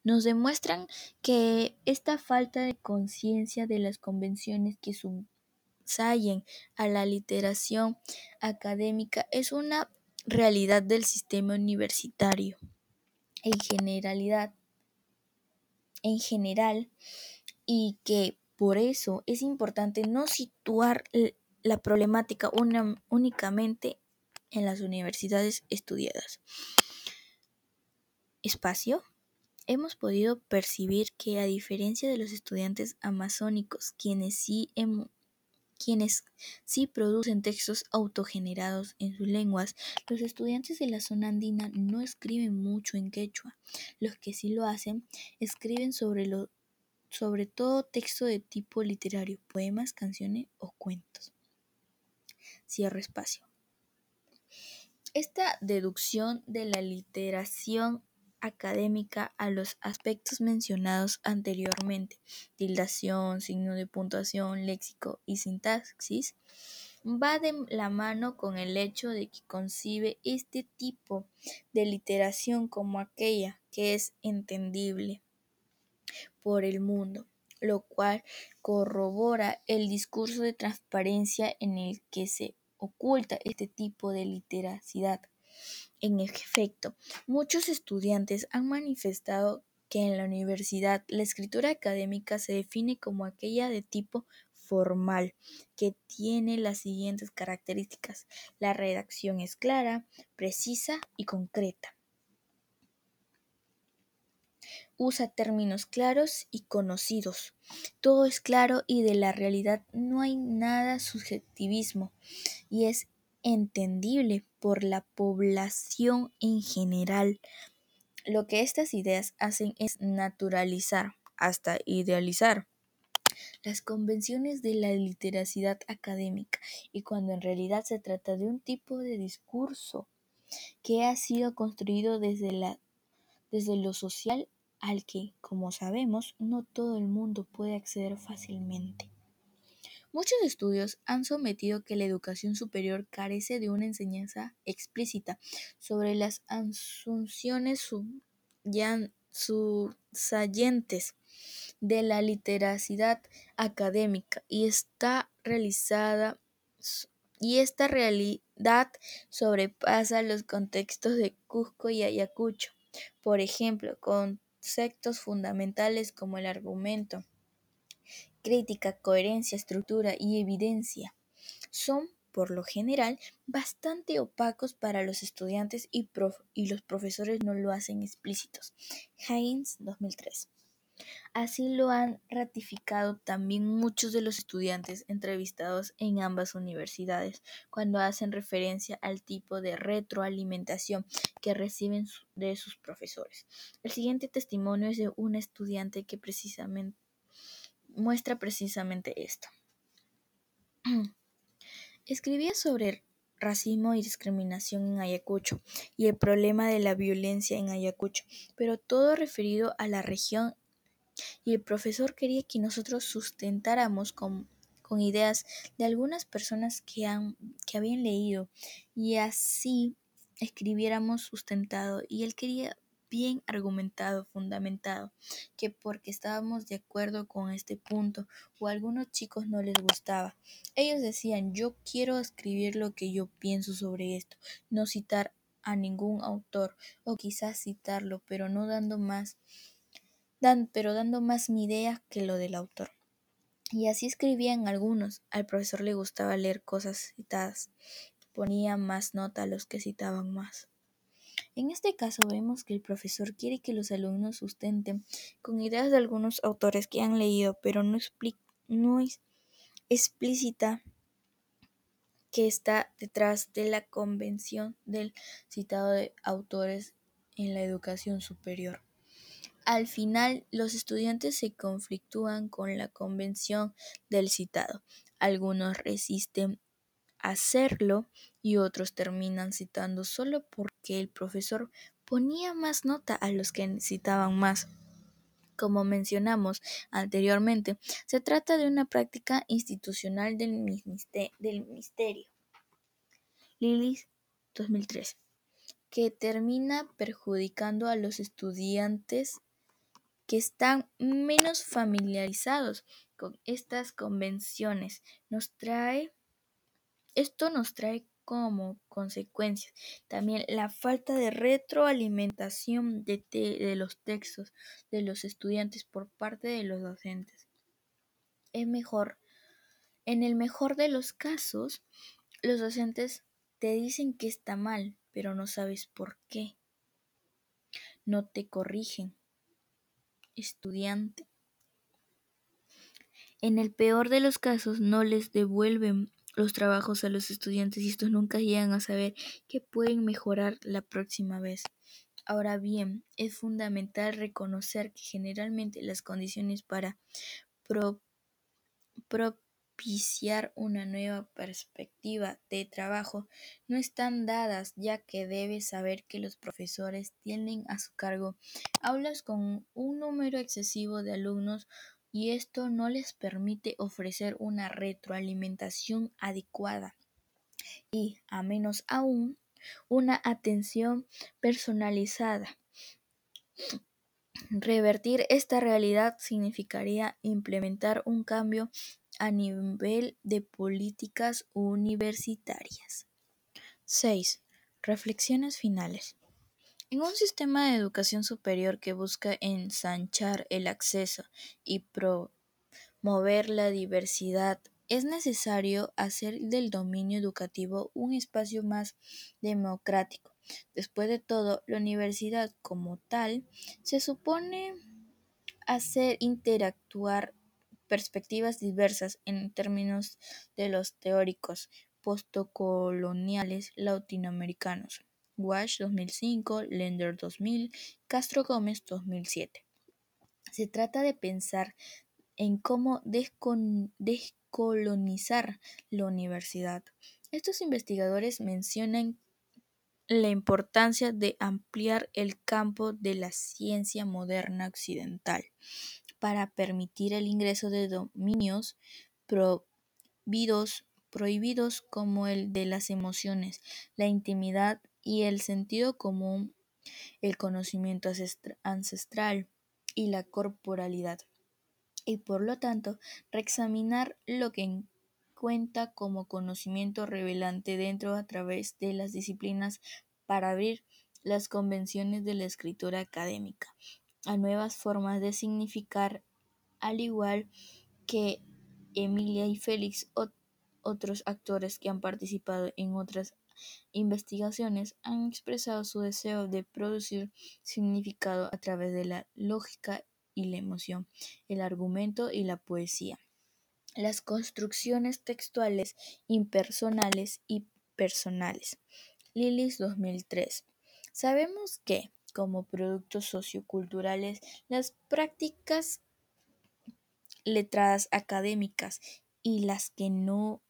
nos demuestran que esta falta de conciencia de las convenciones que subsayen a la literación académica es una realidad del sistema universitario en generalidad en general y que por eso es importante no situar la problemática únicamente en las universidades estudiadas. Espacio. Hemos podido percibir que a diferencia de los estudiantes amazónicos, quienes sí, quienes sí producen textos autogenerados en sus lenguas, los estudiantes de la zona andina no escriben mucho en quechua. Los que sí lo hacen escriben sobre, lo, sobre todo texto de tipo literario, poemas, canciones o cuentos. Cierro espacio. Esta deducción de la literación académica a los aspectos mencionados anteriormente, tildación, signo de puntuación, léxico y sintaxis, va de la mano con el hecho de que concibe este tipo de literación como aquella que es entendible por el mundo, lo cual corrobora el discurso de transparencia en el que se oculta este tipo de literacidad. En efecto, muchos estudiantes han manifestado que en la universidad la escritura académica se define como aquella de tipo formal, que tiene las siguientes características. La redacción es clara, precisa y concreta. Usa términos claros y conocidos. Todo es claro y de la realidad no hay nada subjetivismo y es entendible por la población en general. Lo que estas ideas hacen es naturalizar, hasta idealizar, las convenciones de la literacidad académica y cuando en realidad se trata de un tipo de discurso que ha sido construido desde, desde lo social al que, como sabemos, no todo el mundo puede acceder fácilmente. Muchos estudios han sometido que la educación superior carece de una enseñanza explícita sobre las asunciones subsayentes de la literacidad académica y esta realizada y esta realidad sobrepasa los contextos de Cusco y Ayacucho. Por ejemplo, conceptos fundamentales como el argumento, crítica, coherencia, estructura y evidencia son, por lo general, bastante opacos para los estudiantes y, los profesores no lo hacen explícitos. Haynes 2003. Así lo han ratificado también muchos de los estudiantes entrevistados en ambas universidades cuando hacen referencia al tipo de retroalimentación que reciben de sus profesores. El siguiente testimonio es de un estudiante que precisamente muestra precisamente esto. Escribía sobre racismo y discriminación en Ayacucho y el problema de la violencia en Ayacucho, pero todo referido a la región y el profesor quería que nosotros sustentáramos con, con ideas de algunas personas que, han, que habían leído y así escribiéramos sustentado y él quería bien argumentado, fundamentado, que porque estábamos de acuerdo con este punto o a algunos chicos no les gustaba. Ellos decían, yo quiero escribir lo que yo pienso sobre esto, no citar a ningún autor o quizás citarlo, pero no dando más, dan, pero dando más mi idea que lo del autor. Y así escribían algunos. Al profesor le gustaba leer cosas citadas. Ponía más nota a los que citaban más. En este caso vemos que el profesor quiere que los alumnos sustenten con ideas de algunos autores que han leído, pero no, no es explícita que está detrás de la convención del citado de autores en la educación superior. Al final, los estudiantes se conflictúan con la convención del citado. Algunos resisten hacerlo y otros terminan citando solo porque el profesor ponía más nota a los que citaban más. Como mencionamos anteriormente, se trata de una práctica institucional del, Ministerio. Lilis 2003, que termina perjudicando a los estudiantes que están menos familiarizados con estas convenciones. Nos trae esto nos trae como consecuencia también la falta de retroalimentación de, de, los textos de los estudiantes por parte de los docentes. Es mejor, en el mejor de los casos, los docentes te dicen que está mal, pero no sabes por qué. No te corrigen. Estudiante. En el peor de los casos no les devuelven los trabajos a los estudiantes y estos nunca llegan a saber que pueden mejorar la próxima vez. Ahora bien, es fundamental reconocer que generalmente las condiciones para propiciar una nueva perspectiva de trabajo no están dadas, ya que debes saber que los profesores tienen a su cargo aulas con un número excesivo de alumnos y esto no les permite ofrecer una retroalimentación adecuada y, a menos aún, una atención personalizada. Revertir esta realidad significaría implementar un cambio a nivel de políticas universitarias. 6. Reflexiones finales. En un sistema de educación superior que busca ensanchar el acceso y promover la diversidad, es necesario hacer del dominio educativo un espacio más democrático. Después de todo, la universidad como tal se supone hacer interactuar perspectivas diversas en términos de los teóricos postcoloniales latinoamericanos. Wash 2005, Lender 2000, Castro Gómez 2007. Se trata de pensar en cómo descolonizar la universidad. Estos investigadores mencionan la importancia de ampliar el campo de la ciencia moderna occidental para permitir el ingreso de dominios prohibidos, prohibidos como el de las emociones, la intimidad y el sentido común, el conocimiento ancestral y la corporalidad, y por lo tanto reexaminar lo que cuenta como conocimiento revelante dentro a través de las disciplinas para abrir las convenciones de la escritura académica a nuevas formas de significar, al igual que Emilia y Félix, otros actores que han participado en otras investigaciones han expresado su deseo de producir significado a través de la lógica y la emoción, el argumento y la poesía. Las construcciones textuales impersonales y personales. Lilis 2003. Sabemos que, como productos socioculturales, las prácticas letradas académicas y las que no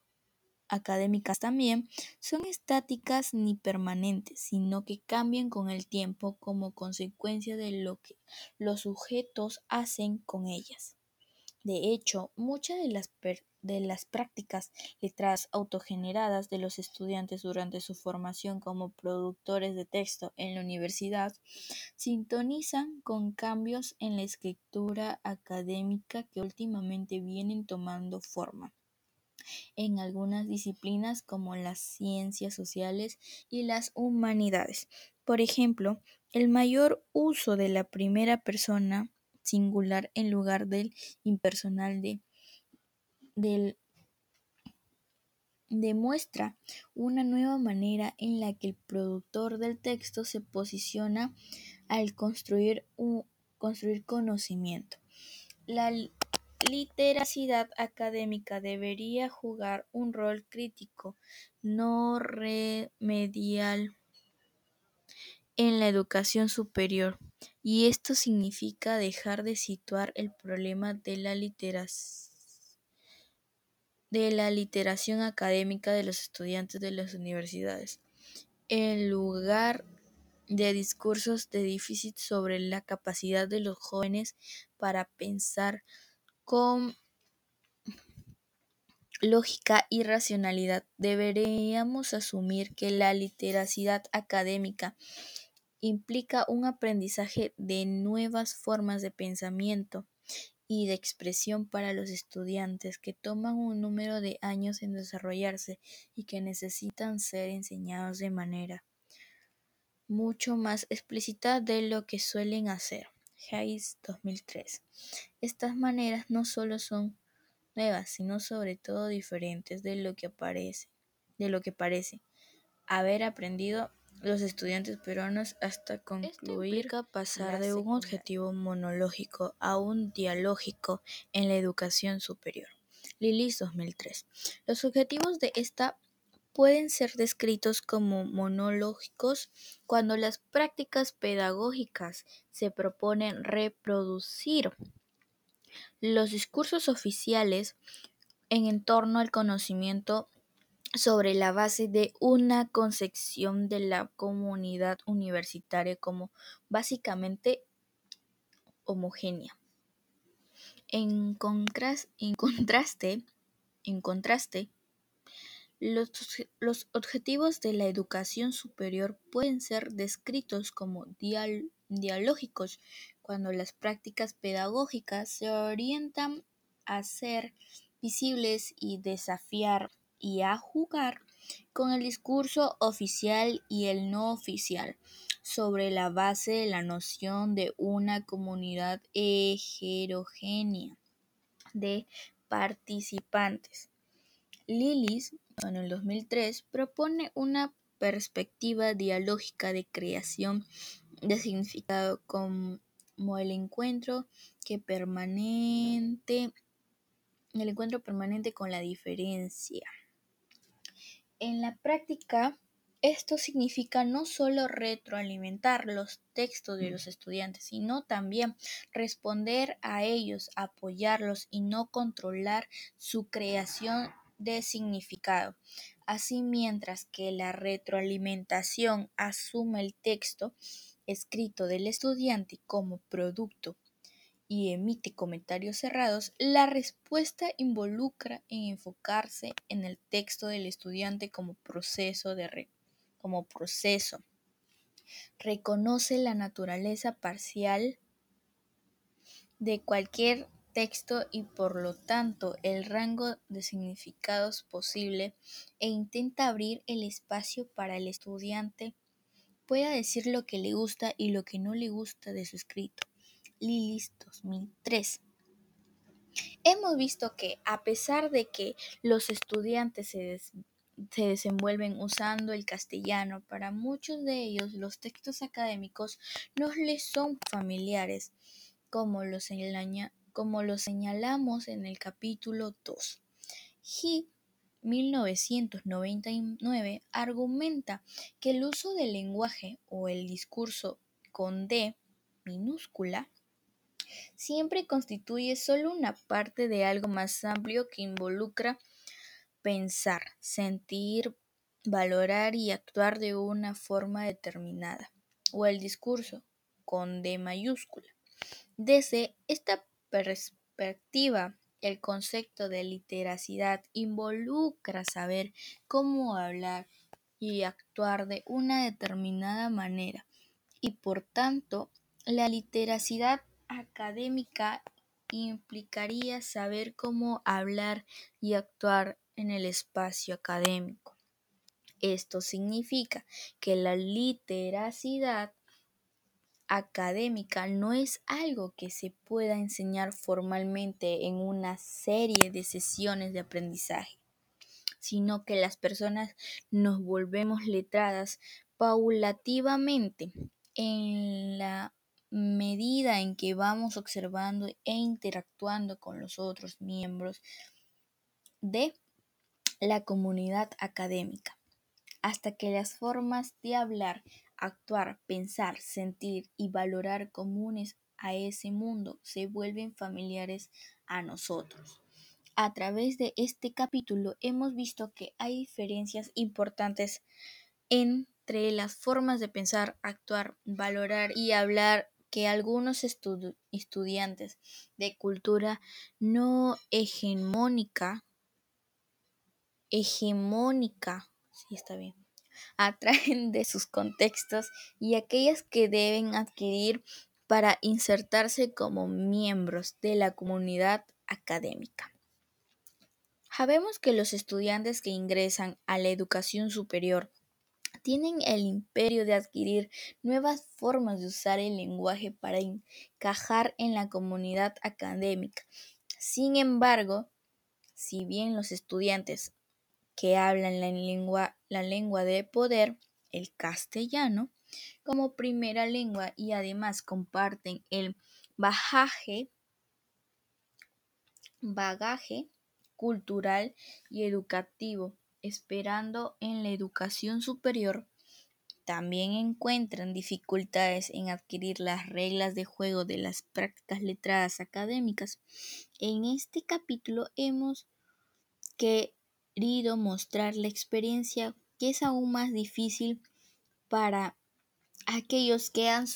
académicas también, son estáticas ni permanentes, sino que cambian con el tiempo como consecuencia de lo que los sujetos hacen con ellas. De hecho, muchas de las, de las prácticas letras autogeneradas de los estudiantes durante su formación como productores de texto en la universidad sintonizan con cambios en la escritura académica que últimamente vienen tomando forma en algunas disciplinas como las ciencias sociales y las humanidades. Por ejemplo, el mayor uso de la primera persona singular en lugar del impersonal de, demuestra una nueva manera en la que el productor del texto se posiciona al construir, un, construir conocimiento. Literacidad académica debería jugar un rol crítico, no remedial, en la educación superior, y esto significa dejar de situar el problema de la de la literación académica de los estudiantes de las universidades, en lugar de discursos de déficit sobre la capacidad de los jóvenes para pensar con lógica y racionalidad, deberíamos asumir que la literacidad académica implica un aprendizaje de nuevas formas de pensamiento y de expresión para los estudiantes que toman un número de años en desarrollarse y que necesitan ser enseñados de manera mucho más explícita de lo que suelen hacer. Hayes 2003. Estas maneras no solo son nuevas, sino sobre todo diferentes de lo que parece, de lo que parece haber aprendido los estudiantes peruanos hasta concluir pasar de un objetivo monológico a un dialógico en la educación superior. Lilis 2003. Los objetivos de esta pueden ser descritos como monológicos cuando las prácticas pedagógicas se proponen reproducir los discursos oficiales en torno al conocimiento sobre la base de una concepción de la comunidad universitaria como básicamente homogénea. En, contraste, en contraste los, objetivos de la educación superior pueden ser descritos como dialógicos cuando las prácticas pedagógicas se orientan a ser visibles y desafiar y a jugar con el discurso oficial y el no oficial sobre la base de la noción de una comunidad heterogénea de participantes. Lilis en el 2003 propone una perspectiva dialógica de creación de significado como el encuentro que permanente el encuentro permanente con la diferencia. En la práctica Esto significa no solo retroalimentar los textos de los estudiantes, sino también responder a ellos, apoyarlos y no controlar su creación de significado. Así, mientras que la retroalimentación asume el texto escrito del estudiante como producto y emite comentarios cerrados, la respuesta involucra en enfocarse en el texto del estudiante como proceso de como proceso. Reconoce la naturaleza parcial de cualquier texto y por lo tanto el rango de significados posible e intenta abrir el espacio para el estudiante pueda decir lo que le gusta y lo que no le gusta de su escrito. Lilis 2003. Hemos visto que a pesar de que los estudiantes se, se desenvuelven usando el castellano, para muchos de ellos los textos académicos no les son familiares, como lo, como lo señalamos en el capítulo 2. He 1999 argumenta que el uso del lenguaje o el discurso con D minúscula siempre constituye solo una parte de algo más amplio que involucra pensar, sentir, valorar y actuar de una forma determinada, o el discurso con D mayúscula. Desde esta perspectiva, el concepto de literacidad involucra saber cómo hablar y actuar de una determinada manera, y por tanto, la literacidad académica implicaría saber cómo hablar y actuar en el espacio académico. Esto significa que la literacidad académica no es algo que se pueda enseñar formalmente en una serie de sesiones de aprendizaje, sino que las personas nos volvemos letradas paulativamente en la medida en que vamos observando e interactuando con los otros miembros de la comunidad académica, hasta que las formas de hablar, actuar, pensar, sentir y valorar comunes a ese mundo se vuelven familiares a nosotros. A través de este capítulo hemos visto que hay diferencias importantes entre las formas de pensar, actuar, valorar y hablar que algunos estudiantes de cultura no hegemónica, hegemónica, sí está bien, atraen de sus contextos y aquellas que deben adquirir para insertarse como miembros de la comunidad académica. Sabemos que los estudiantes que ingresan a la educación superior tienen el imperio de adquirir nuevas formas de usar el lenguaje para encajar en la comunidad académica. Sin embargo, si bien los estudiantes que hablan la lengua, la lengua de poder, el castellano, como primera lengua y además comparten el bagaje, bagaje cultural y educativo esperando en la educación superior, también encuentran dificultades en adquirir las reglas de juego de las prácticas letradas académicas. En este capítulo hemos querido mostrar la experiencia que es aún más difícil para aquellos que han,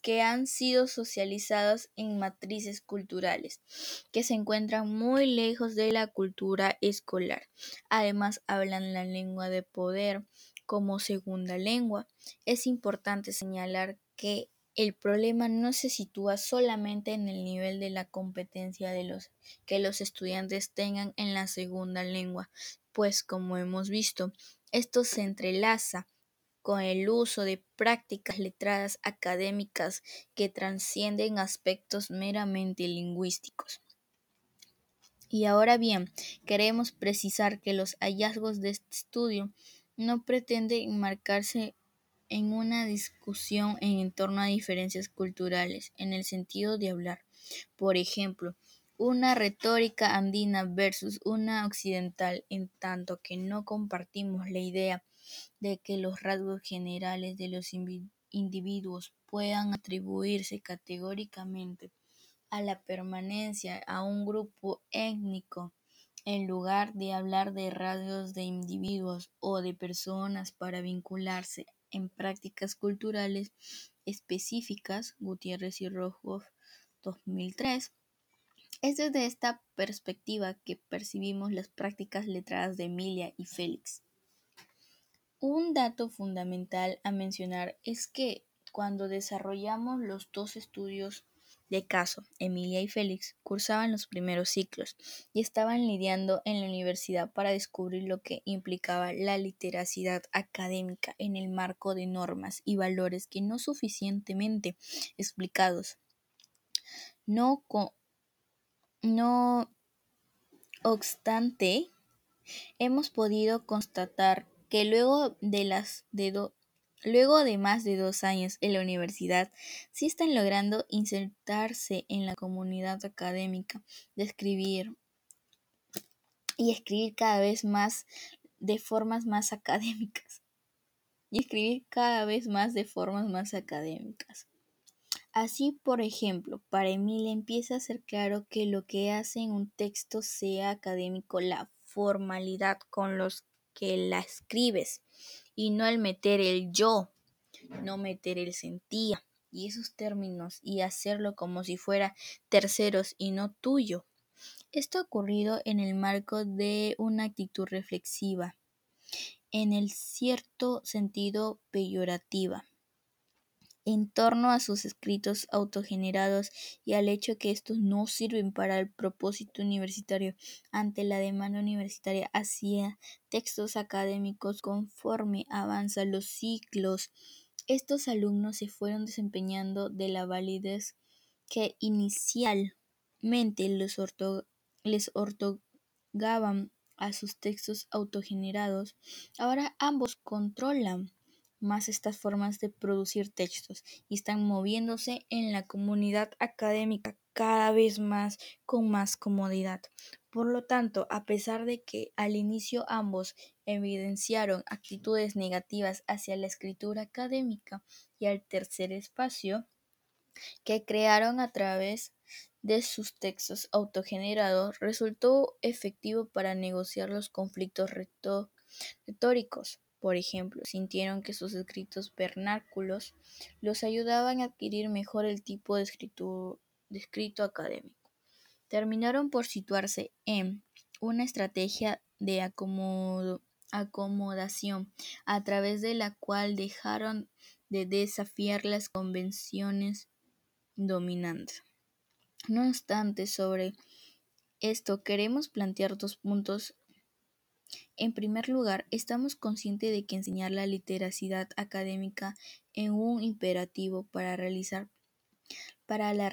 que han sido socializados en matrices culturales que se encuentran muy lejos de la cultura escolar. Además, hablan la lengua de poder como segunda lengua. Es importante señalar que el problema no se sitúa solamente en el nivel de la competencia de los que los estudiantes tengan en la segunda lengua, pues como hemos visto, esto se entrelaza con el uso de prácticas letradas académicas que trascienden aspectos meramente lingüísticos. Y ahora bien, queremos precisar que los hallazgos de este estudio no pretenden marcarse en una discusión en torno a diferencias culturales en el sentido de hablar. Por ejemplo, una retórica andina versus una occidental, en tanto que no compartimos la idea de que los rasgos generales de los individuos puedan atribuirse categóricamente a la pertenencia a un grupo étnico, en lugar de hablar de rasgos de individuos o de personas para vincularse en prácticas culturales específicas, Gutiérrez y Rojo 2003. Es desde esta perspectiva que percibimos las prácticas letradas de Emilia y Félix. Un dato fundamental a mencionar es que cuando desarrollamos los dos estudios de caso, Emilia y Félix cursaban los primeros ciclos y estaban lidiando en la universidad para descubrir lo que implicaba la literacidad académica en el marco de normas y valores que no suficientemente explicados. No, no obstante, hemos podido constatar que luego de, las de Luego de más de dos años en la universidad, sí están logrando insertarse en la comunidad académica, de escribir y escribir cada vez más de formas más académicas. Y escribir cada vez más de formas más académicas. Así, por ejemplo, para Emilia empieza a ser claro que lo que hace en un texto sea académico la formalidad con los que la escribes y no el meter el yo, no meter el sentía y esos términos y hacerlo como si fuera terceros y no tuyo. Esto ha ocurrido en el marco de una actitud reflexiva, en el cierto sentido peyorativa en torno a sus escritos autogenerados y al hecho que estos no sirven para el propósito universitario ante la demanda universitaria hacia textos académicos conforme avanzan los ciclos. Estos alumnos se fueron desempeñando de la validez que inicialmente les, les otorgaban a sus textos autogenerados, ahora ambos controlan más estas formas de producir textos y están moviéndose en la comunidad académica cada vez más con más comodidad. Por lo tanto, a pesar de que al inicio ambos evidenciaron actitudes negativas hacia la escritura académica y al tercer espacio que crearon a través de sus textos autogenerados, resultó efectivo para negociar los conflictos retóricos. Por ejemplo, sintieron que sus escritos vernáculos los ayudaban a adquirir mejor el tipo de, escrito académico. Terminaron por situarse en una estrategia de acomodación a través de la cual dejaron de desafiar las convenciones dominantes. No obstante, sobre esto queremos plantear dos puntos en primer lugar, estamos conscientes de que enseñar la literacidad académica es un imperativo para realizar para la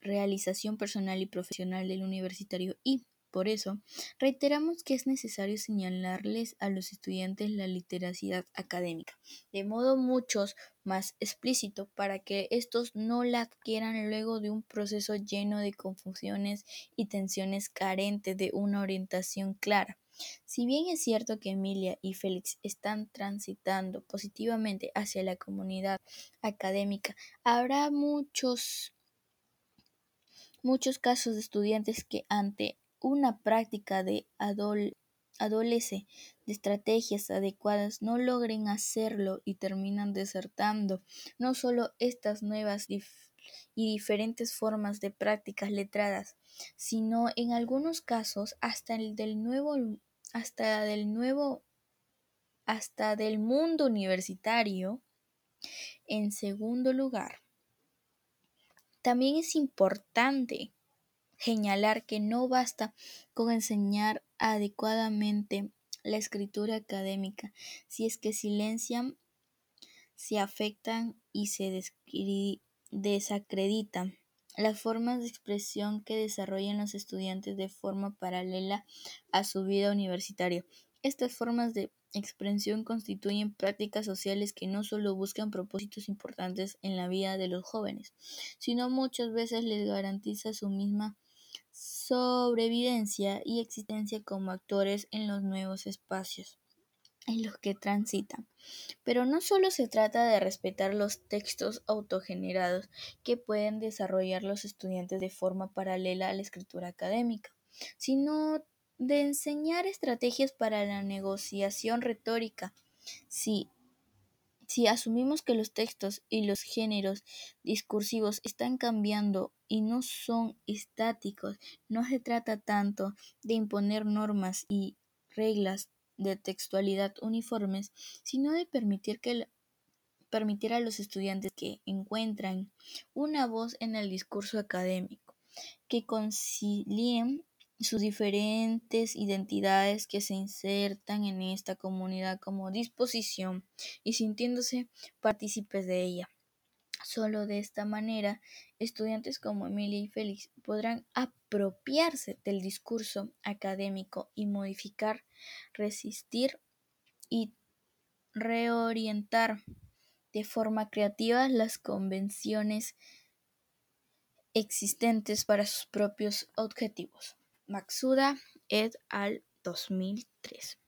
realización personal y profesional del universitario y, por eso, reiteramos que es necesario señalarles a los estudiantes la literacidad académica, de modo mucho más explícito para que estos no la adquieran luego de un proceso lleno de confusiones y tensiones carentes de una orientación clara. Si bien es cierto que Emilia y Félix están transitando positivamente hacia la comunidad académica, habrá muchos muchos casos de estudiantes que ante una práctica de adolece de estrategias adecuadas no logren hacerlo y terminan desertando. No solo estas nuevas y diferentes formas de prácticas letradas, sino en algunos casos hasta el del nuevo hasta del nuevo hasta del mundo universitario. En segundo lugar, también es importante señalar que no basta con enseñar adecuadamente la escritura académica si es que silencian, se afectan y se desacreditan las formas de expresión que desarrollan los estudiantes de forma paralela a su vida universitaria. Estas formas de expresión constituyen prácticas sociales que no solo buscan propósitos importantes en la vida de los jóvenes, sino muchas veces les garantiza su misma sobrevivencia y existencia como actores en los nuevos espacios en los que transitan. Pero no solo se trata de respetar los textos autogenerados que pueden desarrollar los estudiantes de forma paralela a la escritura académica, sino de enseñar estrategias para la negociación retórica. Si, si asumimos que los textos y los géneros discursivos están cambiando y no son estáticos, no se trata tanto de imponer normas y reglas de textualidad uniformes, sino de permitir que permitir a los estudiantes que encuentran una voz en el discurso académico, que concilien sus diferentes identidades que se insertan en esta comunidad como disposición y sintiéndose partícipes de ella. Solo de esta manera, estudiantes como Emilia y Félix podrán apropiarse del discurso académico y modificar, resistir y reorientar de forma creativa las convenciones existentes para sus propios objetivos. Maxuda et al. 2003